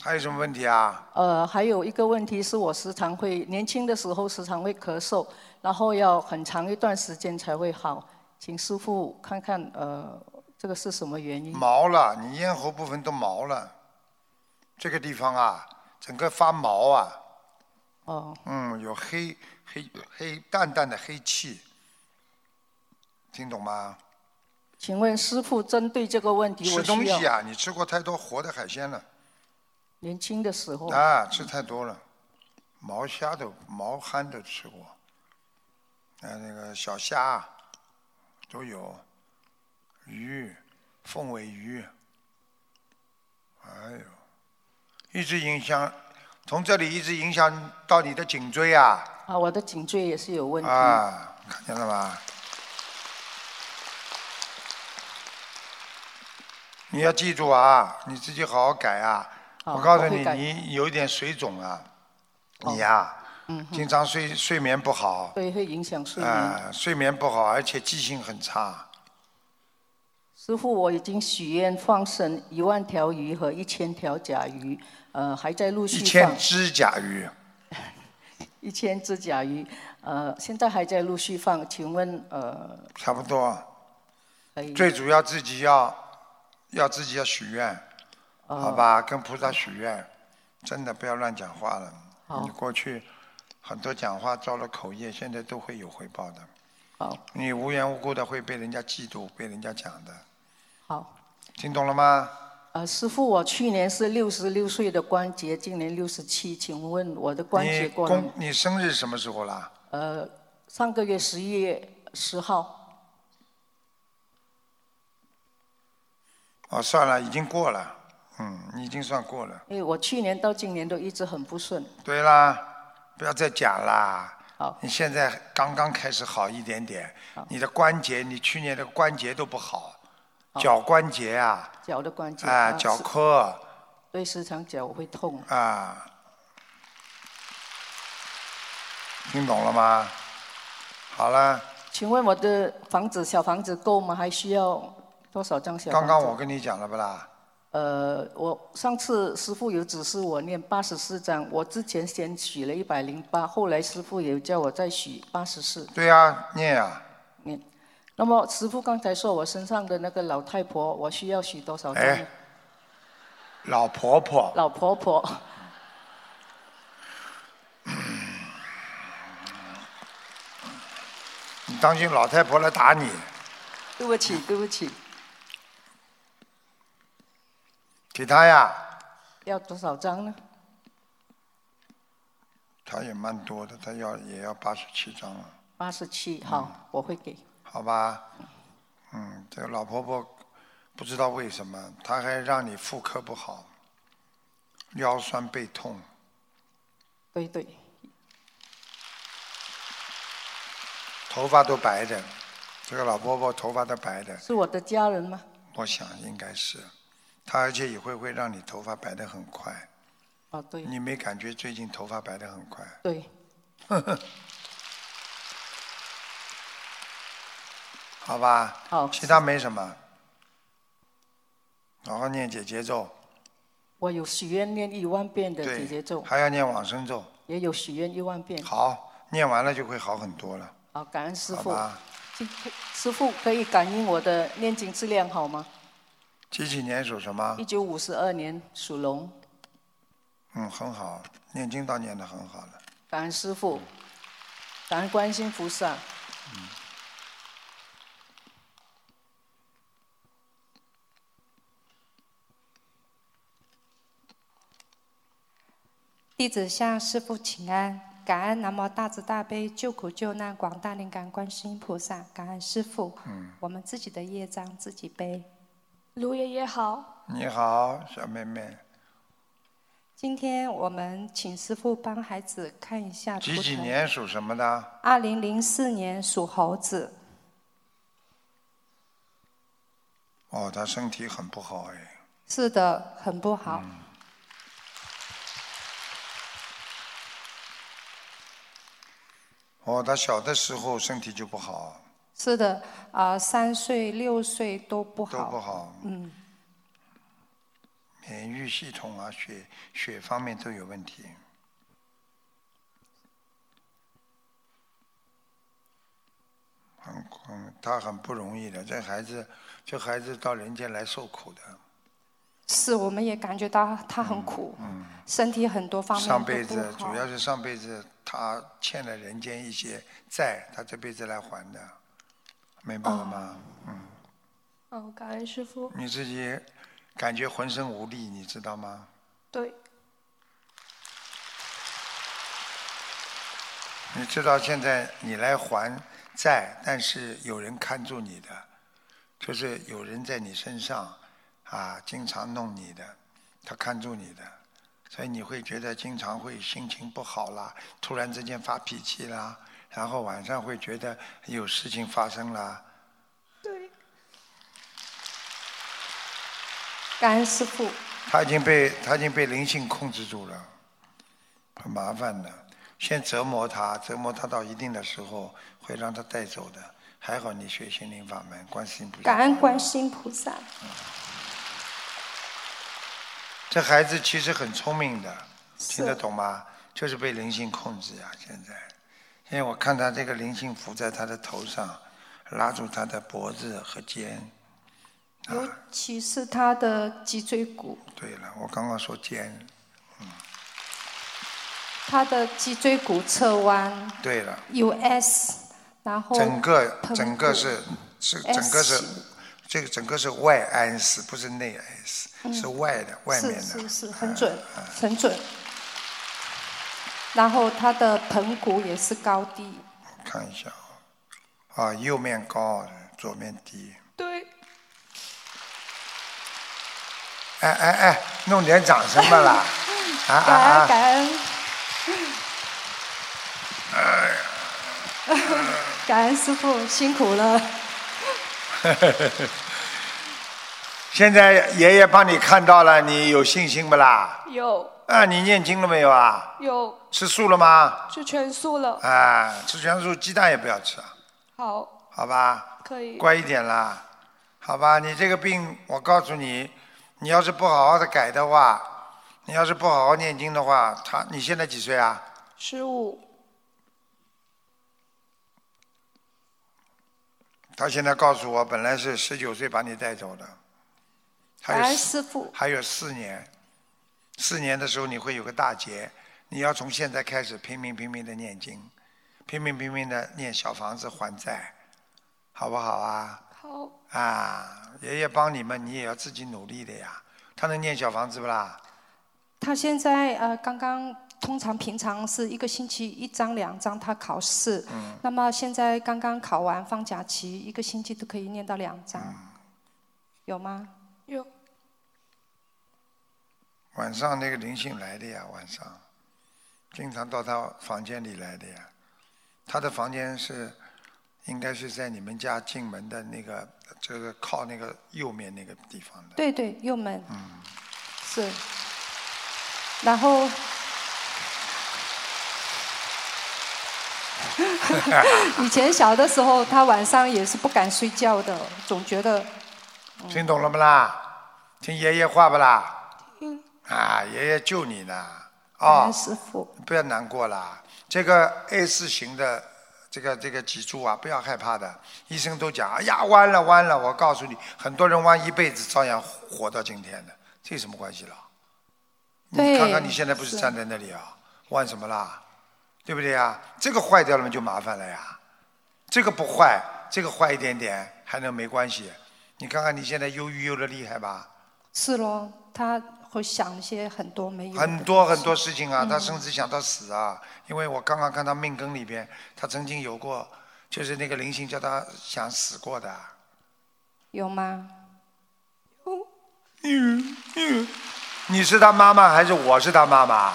还有什么问题啊？呃，还有一个问题是我时常会年轻的时候时常会咳嗽，然后要很长一段时间才会好，请师傅看看呃这个是什么原因？毛了，你咽喉部分都毛了，这个地方啊，整个发毛啊，哦，嗯，有黑黑黑淡淡的黑气，听懂吗？请问师傅针对这个问题，吃我需要东西啊，你吃过太多活的海鲜了。年轻的时候。啊，吃太多了，毛虾都毛蚶都吃过，啊，那个小虾啊都有，鱼，凤尾鱼，哎呦，一直影响，从这里一直影响到你的颈椎啊，啊，我的颈椎也是有问题。啊，看见了吗？你要记住啊，你自己好好改啊！好我告诉你，你有一点水肿啊，你呀、嗯经常睡睡眠不好，对，会影响睡眠。啊、睡眠不好，而且记性很差。师傅，我已经许愿放生一万条鱼和一千条甲鱼，呃，还在陆续一千只甲鱼，[laughs] 一千只甲鱼，呃，现在还在陆续放，请问呃，差不多。可以最主要自己要要自己要许愿，哦好吧？跟菩萨许愿，真的不要乱讲话了。好你过去很多讲话造了口业，现在都会有回报的。好，你无缘无故的会被人家嫉妒，被人家讲的，好。听懂了吗？呃，师傅，我去年是六十六岁的关节，今年六十七，请问我的关节过你生日什么时候啦？呃，上个月十一月十号，哦，算了，已经过了，嗯，你已经算过了。因为我去年到今年都一直很不顺。对啦，不要再讲啦，好。你现在刚刚开始好一点点，你的关节，你去年的关节都不好，脚关节啊，脚的关节啊，脚是科对，时常脚会痛。啊，听懂了吗？好了，请问我的房子小房子够吗？还需要多少张小？刚刚我跟你讲了不啦？呃，我上次师傅有指示我念八十四章，我之前先许了一百零八，后来师傅有叫我再许八十四。对呀、念啊、念。那么师傅刚才说我身上的那个老太婆，我需要许多少张？哎老婆婆，老婆婆，你当心老太婆来打你，对不起，对不起，给他呀，要多少张呢？他也蛮多的，他要也要八十七张了，八十七，好，我会给。好吧？嗯，这个老婆婆不知道为什么，她还让你妇科不好，腰酸背痛，对对，头发都白的，这个老婆婆头发都白的，是我的家人吗？我想应该是，她而且也会会让你头发白的很快。哦，对。你没感觉最近头发白的很快？对。[laughs] 好吧。好。其他没什么。好好念姐姐咒，我有许愿念一万遍的对姐姐咒，还要念往生咒。也有许愿一万遍。好，念完了就会好很多了。好，感恩师傅。师傅可以感应我的念经质量好吗？几几年属什么一？九五十二年属龙，嗯，很好，念经倒念得很好了。感恩师傅，感恩观世音菩萨。弟子向师父请安，感恩南无大慈大悲救苦救难广大灵感观世音菩萨，感恩师父。嗯，我们自己的业障自己背。卢爷爷好，你好，小妹妹，今天我们请师傅帮孩子看一下图几几。年属什么的？二零零四年属猴子，哦，他身体很不好哎。是的，很不好。哦，他小的时候身体就不好，是的，啊、三岁、六岁都不好。都不好，嗯，免疫系统啊，血血方面都有问题。很很，他很不容易的，这孩子，这孩子到人间来受苦的。是，我们也感觉到他很苦，身体很多方面嗯上辈子主要是上辈子他欠了人间一些债，他这辈子来还的，明白了吗？嗯，哦，感恩师傅。你自己感觉浑身无力，你知道吗？对，你知道现在你来还债，但是有人看住你的，就是有人在你身上啊，经常弄你的，他看住你的，所以你会觉得经常会心情不好啦，突然之间发脾气啦，然后晚上会觉得有事情发生啦。对，感恩师傅。他已经被他已经被灵性控制住了，很麻烦的。先折磨他，折磨他到一定的时候，会让他带走的。还好你学心灵法门，观世音菩萨。感恩观世音菩萨。这孩子其实很聪明的，听得懂吗？就是被灵性控制啊！现在，因为我看他这个灵性浮在他的头上，拉住他的脖子和肩。尤其是他的脊椎骨，对了，我刚刚说肩。他的脊椎骨侧弯。对了，有 S，然后整个整个是是整个是这个整个是外 S，不是内 S，、嗯。是外的外面的。是是是很准，很准。然后他的盆骨也是高低，看一下啊，啊，右面高，左面低。对，哎哎哎，弄点掌声吧啦！啊 [laughs] 啊感恩啊！感恩。哎呀，感恩师傅辛苦了。[laughs] 现在爷爷帮你看到了，你有信心不啦？有啊，你念经了没有啊？有吃素了吗？吃全素了。啊，吃全素，鸡蛋也不要吃啊，好，好吧？可以。乖一点啦，好吧？你这个病，我告诉你，你要是不好好的改的话，你要是不好好念经的话，他你现在几岁啊？十五。他现在告诉我，本来是十九岁把你带走的，还有四师傅。还有四年，四年的时候你会有个大劫，你要从现在开始拼命拼命的念经，拼命拼命的念小房子还债，好不好啊？好。啊，爷爷帮你们，你也要自己努力的呀。他能念小房子不啦？他现在呃刚刚通常平常是一个星期一张两张，他考试。嗯。那么现在刚刚考完放假期，一个星期都可以念到两张，嗯有吗？有。晚上那个灵性来的呀，晚上，经常到他房间里来的呀。他的房间是，应该是在你们家进门的那个，就是靠那个右面那个地方的。对对，右门。嗯。是。然后。[laughs] 以前小的时候，他晚上也是不敢睡觉的，总觉得听懂了不啦？听爷爷话不啦？听。啊，爷爷救你呢。啊哦，师傅。不要难过啦。这个 A 四型的这个这个脊柱啊，不要害怕的。医生都讲，哎呀，弯了弯了。我告诉你，很多人弯一辈子照样活到今天的，这有什么关系了？你对看看你现在不是是站在那里啊，弯什么啦？对不对呀？这个坏掉了嘛就麻烦了呀。这个不坏，这个坏一点点还能没关系。你看看你现在忧郁忧的厉害吧？是喽，他会想一些很多没有很多很多事情啊，嗯他甚至想到死啊。因为我刚刚看到命根里边，他曾经有过，就是那个灵性叫他想死过的。有吗？嗯嗯，你是他妈妈还是我是他妈妈？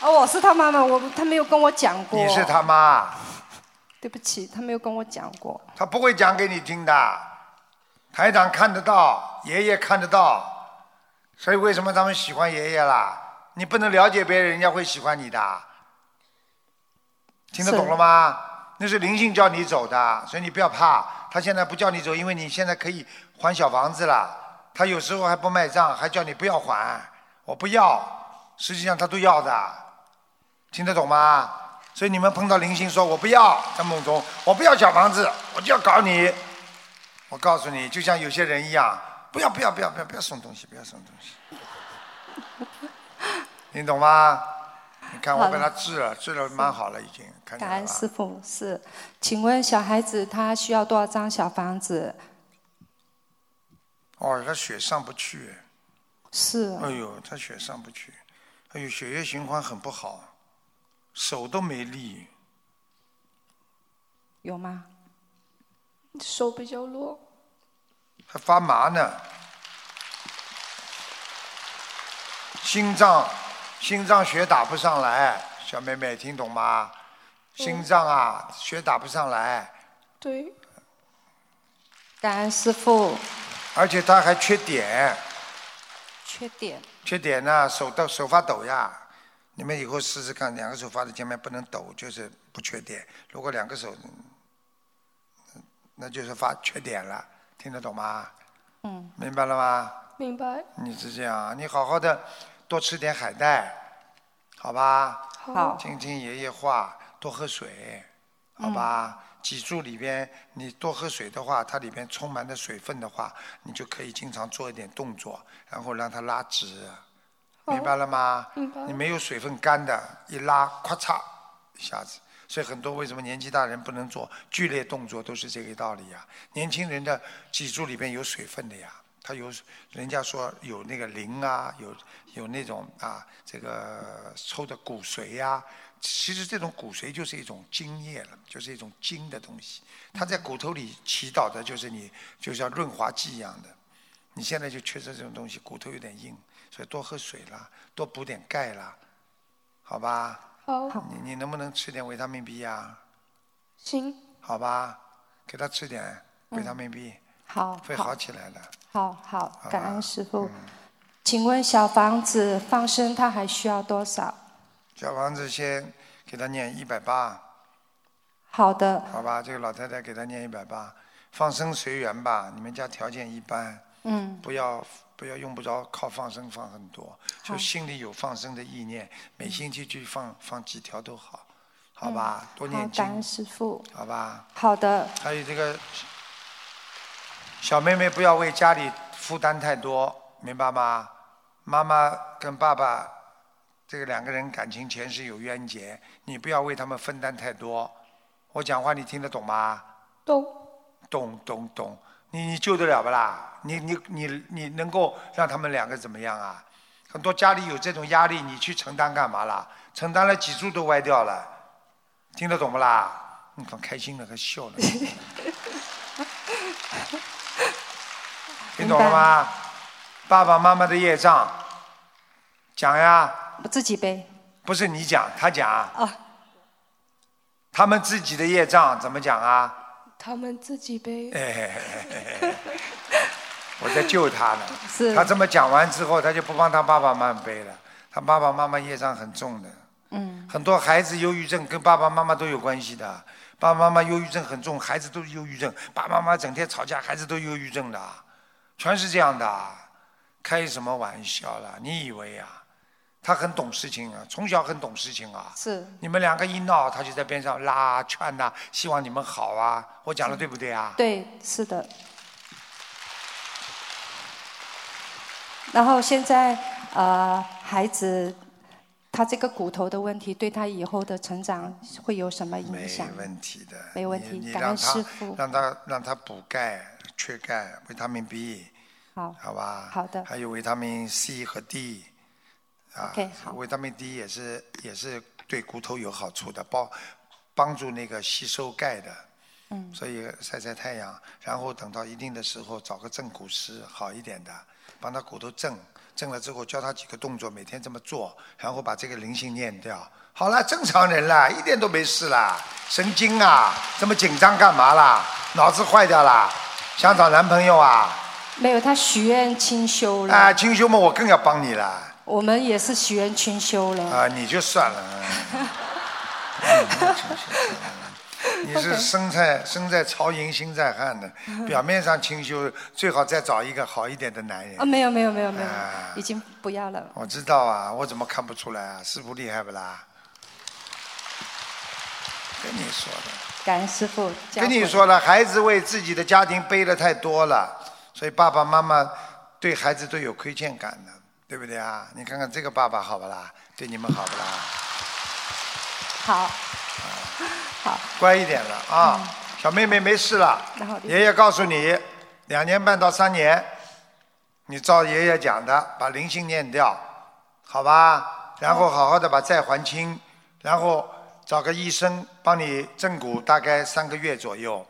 哦，我是他妈妈，我他没有跟我讲过。你是他妈，对不起，他没有跟我讲过。他不会讲给你听的。台长看得到，爷爷看得到，所以为什么他们喜欢爷爷啦？你不能了解别人，人家会喜欢你的。听得懂了吗？那是灵性叫你走的，所以你不要怕。他现在不叫你走，因为你现在可以还小房子了。他有时候还不卖账，还叫你不要还，我不要。实际上他都要的，听得懂吗？所以你们碰到灵性说我不要，在梦中我不要小房子，我就要搞你。我告诉你，就像有些人一样，不要不要不要不要不要送东西，不要送东西。[laughs] 你懂吗？你看我给他治了，治了蛮好了，已经看见感恩？师傅是，请问小孩子他需要多少张小房子？哦，他血上不去，是。哎呦，他血上不去，哎呦，血液循环很不好，手都没力。有吗？手比较弱。还发麻呢。心脏，心脏血打不上来，小妹妹听懂吗？心脏啊，血打不上来，对。感恩师傅。而且他还缺碘，缺碘。缺碘呢，手抖手发抖呀。你们以后试试看，两个手放在前面不能抖，就是不缺碘。如果两个手，嗯那就是发缺碘了，听得懂吗？嗯。明白了吗？明白。你是这样，你好好的多吃点海带，好吧？好听听爷爷话，多喝水，好吧？脊柱里边你多喝水的话，它里边充满的水分的话，你就可以经常做一点动作，然后让它拉直，明白了吗？明白你没有水分干的，一拉，咔嚓一下子。所以很多为什么年纪大人不能做剧烈动作，都是这个道理呀。年轻人的脊柱里边有水分的呀，他有人家说有那个磷啊，有有那种啊这个抽的骨髓呀、其实这种骨髓就是一种精液了，就是一种精的东西，它在骨头里祈祷的就是你，就像润滑剂一样的。你现在就缺少这种东西，骨头有点硬，所以多喝水啦，多补点钙啦，好吧？好。你你能不能吃点维他命 B 呀、行，好吧？给他吃点维他命 B，、好，会好起来的。好好，感恩师傅。请问小房子放生，他还需要多少？小房子先给他念一百八，好的，好吧？这个老太太给他念一百八，放生随缘吧。你们家条件一般，嗯，不要不要用不着靠放生放很多，就心里有放生的意念，每星期去放放几条都好，好吧？多嗯好念，感恩经，师傅。好吧？好的，还有这个小妹妹不要为家里负担太多，明白吗？妈妈跟爸爸这个两个人感情前世有冤结，你不要为他们分担太多。我讲话你听得懂吗？懂。懂懂懂，你你救得了不啦？你你你你能够让他们两个怎么样啊？很多家里有这种压力，你去承担干嘛啦？承担了脊柱都歪掉了，听得懂不啦？你看开心了，还笑了。[laughs] 听懂了吗？爸爸妈妈的业障，讲呀。我自己背。不是你讲，他讲。哦。他们自己的业障怎么讲啊？他们自己背。哎，[laughs] 我在救他呢。是他这么讲完之后，他就不帮他爸爸妈妈背了。他爸爸妈妈业障很重的。嗯。很多孩子忧郁症跟爸爸妈妈都有关系的。爸爸妈妈忧郁症很重，孩子都是忧郁症。爸爸妈妈整天吵架，孩子都忧郁症的，全是这样的。开什么玩笑啦？你以为啊？他很懂事情啊，从小很懂事情啊。是。你们两个一闹，他就在边上拉劝呐、希望你们好啊。我讲的对不对啊？对，是的。然后现在呃，孩子他这个骨头的问题，对他以后的成长会有什么影响？没问题的。没问题感恩师父让他让他补钙、缺钙、维他命 B，好，好吧？好的还有维他命 C 和 D，啊 OK，好维他命 D 也是也是对骨头有好处的，帮帮助那个吸收钙的。嗯所以晒晒太阳，然后等到一定的时候找个正骨师好一点的，帮他骨头正，正了之后教他几个动作，每天这么做，然后把这个灵性念掉。好了，正常人了，一点都没事啦。神经啊，这么紧张干嘛啦？脑子坏掉啦？想找男朋友啊？没有，他许愿清修了。啊，清修嘛，我更要帮你了。我们也是许愿清修了。啊，你就算了。[laughs] 嗯你是身在身在曹营心在汉的，表面上清修，最好再找一个好一点的男人啊，。没有没有没有没有，啊已经不要了。我知道啊，我怎么看不出来啊？师傅厉害不啦？跟你说的，感恩师傅。跟你说了，孩子为自己的家庭背的太多了，所以爸爸妈妈对孩子都有亏欠感的，对不对啊？你看看这个爸爸好不啦？对你们好不啦？好，好，乖一点了啊，小妹妹没事了。爷爷告诉你，两年半到三年，你照爷爷讲的，把灵性念掉，好吧？然后好好的把债还清，然后找个医生帮你正骨，大概三个月左右，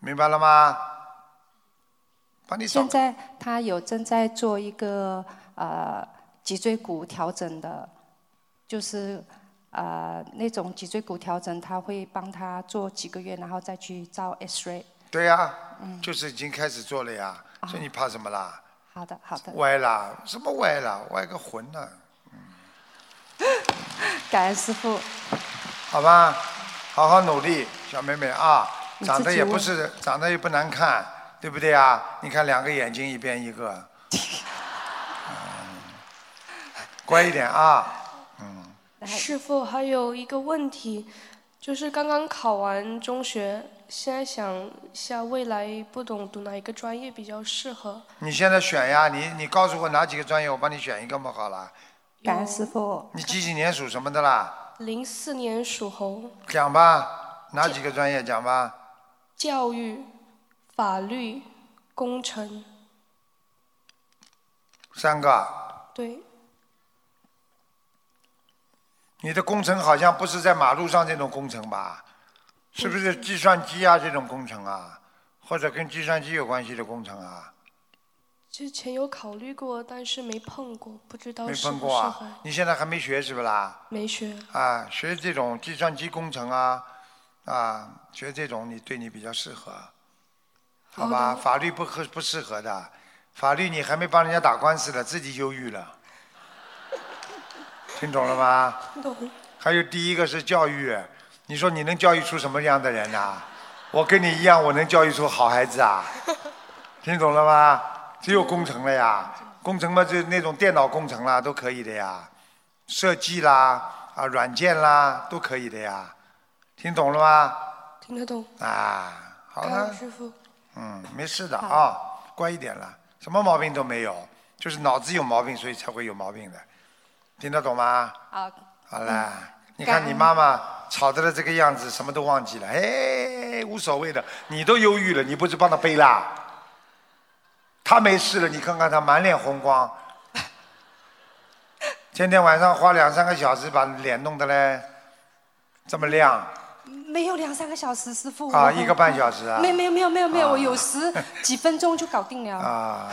明白了吗？帮你找现在他有正在做一个呃脊椎骨调整的，就是呃那种脊椎骨调整，他会帮他做几个月，然后再去照 X-ray。对呀、嗯就是已经开始做了呀，所以你怕什么啦？好的，好的。歪啦？什么歪啦？歪个魂呢、[laughs] 感恩师傅。好吧，好好努力，小妹妹啊，你长得也不是长得也不难看，对不对啊？你看两个眼睛一边一个，嗯 [laughs] 乖一点啊，嗯师傅，还有一个问题，就是刚刚考完中学，现在想一下未来不懂读哪一个专业比较适合。你现在选呀，你你告诉我哪几个专业，我帮你选一个嘛，好了。感恩师傅。你几几年属什么的啦？零四年属猴，讲吧，哪几个专业讲吧？教育、法律、工程，三个。对，你的工程好像不是在马路上这种工程吧？是不是计算机啊这种工程啊？或者跟计算机有关系的工程啊？之前有考虑过，但是没碰过，不知道没碰过合。啊？你现在还没学是不啦？没学。啊，学这种计算机工程啊，啊，学这种你对你比较适合，好好吧？的法律不合不适合的，法律你还没帮人家打官司了，自己忧郁了，听懂了吗？懂。还有第一个是教育，你说你能教育出什么样的人呐、我跟你一样，我能教育出好孩子啊？听懂了吗？只有工程了呀，工程嘛，就那种电脑工程啦，都可以的呀，设计啦，啊，软件啦，都可以的呀，听懂了吗？听得懂。啊，好感了，师傅。嗯，没事的啊，乖一点了，什么毛病都没有，就是脑子有毛病，所以才会有毛病的，听得懂吗？好，好啦，你看你妈妈吵得了这个样子，什么都忘记了，哎，无所谓的，你都忧郁了，你不是帮她背啦？她没事了，你看看她满脸红光，[laughs] 天天晚上花两三个小时把脸弄得嘞这么亮没有两三个小时，师傅。啊，一个半小时啊，没没有没有没有没有，啊我有时几分钟就搞定了。[laughs] 啊，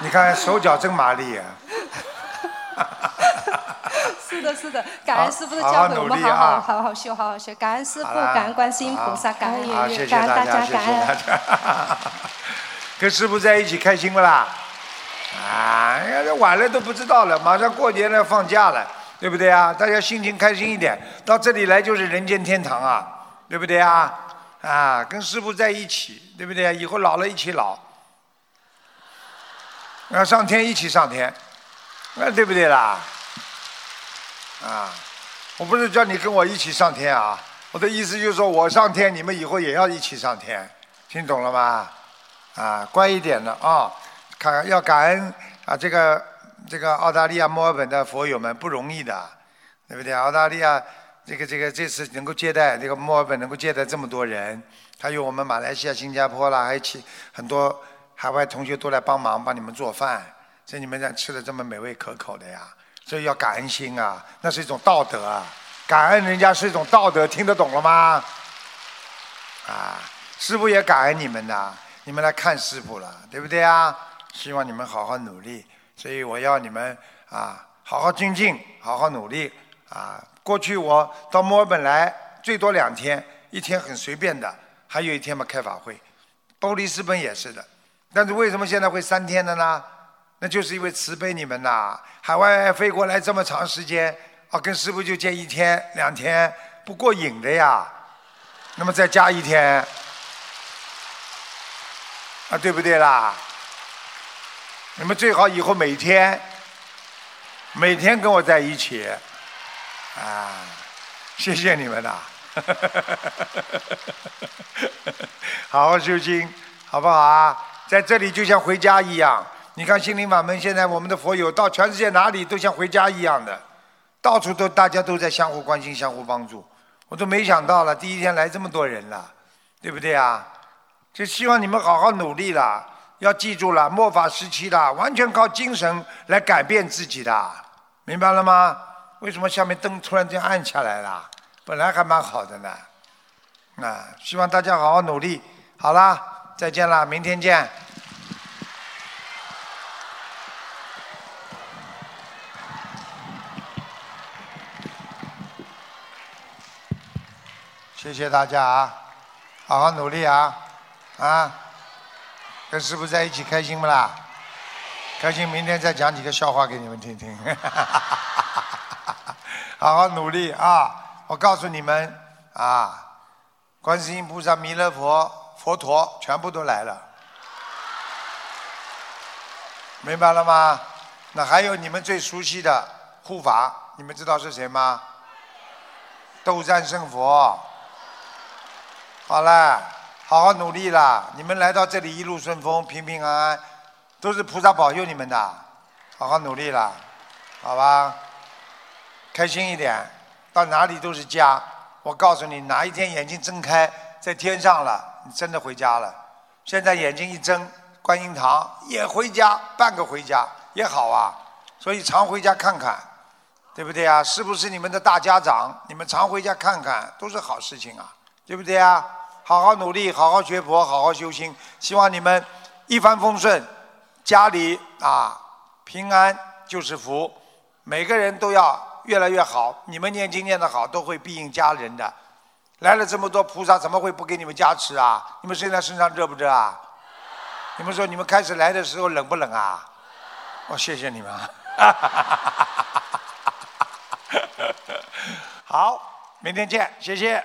你看手脚真麻利啊。[laughs] 是的，是的，感恩师傅的教诲，我们好好好好修，好好修。感恩师傅，感恩观世音菩萨，感恩，爷爷，感恩大家，感恩大。家。跟师傅在一起开心不啦？啊，哎呀，这晚了都不知道了，马上过年了，放假了，对不对啊？大家心情开心一点，到这里来就是人间天堂啊，对不对啊？啊，跟师傅在一起，对不对？以后老了一起老，要上天一起上天，那对不对啦？啊，我不是叫你跟我一起上天啊，我的意思就是说我上天，你们以后也要一起上天，听懂了吗？啊，乖一点的啊，看要感恩啊，这个这个澳大利亚墨尔本的佛友们不容易的，对不对？澳大利亚这个这个这次能够接待这个墨尔本能够接待这么多人，还有我们马来西亚、新加坡啦，还有其很多海外同学都来帮忙帮你们做饭，所以你们才吃的这么美味可口的呀，所以要感恩心啊，那是一种道德啊，感恩人家是一种道德，听得懂了吗？啊，师傅也感恩你们的，你们来看师傅了，对不对啊？希望你们好好努力，所以我要你们啊，好好精进，好好努力啊。过去我到墨尔本来最多两天，一天很随便的，还有一天嘛开法会，波利斯本也是的。但是为什么现在会三天的呢？那就是因为慈悲你们呐，海外飞过来这么长时间，啊，跟师傅就见一天两天不过瘾的呀。那么再加一天，啊，对不对啦？你们最好以后每天，每天跟我在一起，啊，谢谢你们呐，[laughs] 好好修心，好不好啊？在这里就像回家一样。你看心灵法门，现在我们的佛友到全世界哪里都像回家一样的，到处都大家都在相互关心、相互帮助。我都没想到了，第一天来这么多人了，对不对啊？就希望你们好好努力了，要记住了，末法时期了，完全靠精神来改变自己的，明白了吗？为什么下面灯突然间暗下来了？本来还蛮好的呢。啊，希望大家好好努力。好啦，再见啦，明天见。谢谢大家啊，好好努力啊，啊，跟师傅在一起开心不啦？开心，明天再讲几个笑话给你们听听。[laughs] 好好努力啊！我告诉你们啊，观世音菩萨、弥勒佛、佛陀全部都来了，明白了吗？那还有你们最熟悉的护法，你们知道是谁吗？斗战胜佛。好了，好好努力啦！你们来到这里一路顺风，平平安安，都是菩萨保佑你们的。好好努力啦，好吧？开心一点，到哪里都是家。我告诉你，哪一天眼睛睁开，在天上了，你真的回家了。现在眼睛一睁，观音堂也回家，半个回家也好啊。所以常回家看看，对不对啊？是不是你们的大家长？你们常回家看看，都是好事情啊。对不对啊？好好努力，好好学佛，好好修心。希望你们一帆风顺，家里啊平安就是福。每个人都要越来越好。你们念经念得好，都会庇应家人的。来了这么多菩萨，怎么会不给你们加持啊？你们现在身上热不热啊？你们说你们开始来的时候冷不冷啊？哦，谢谢你们。[laughs] 好，明天见，谢谢。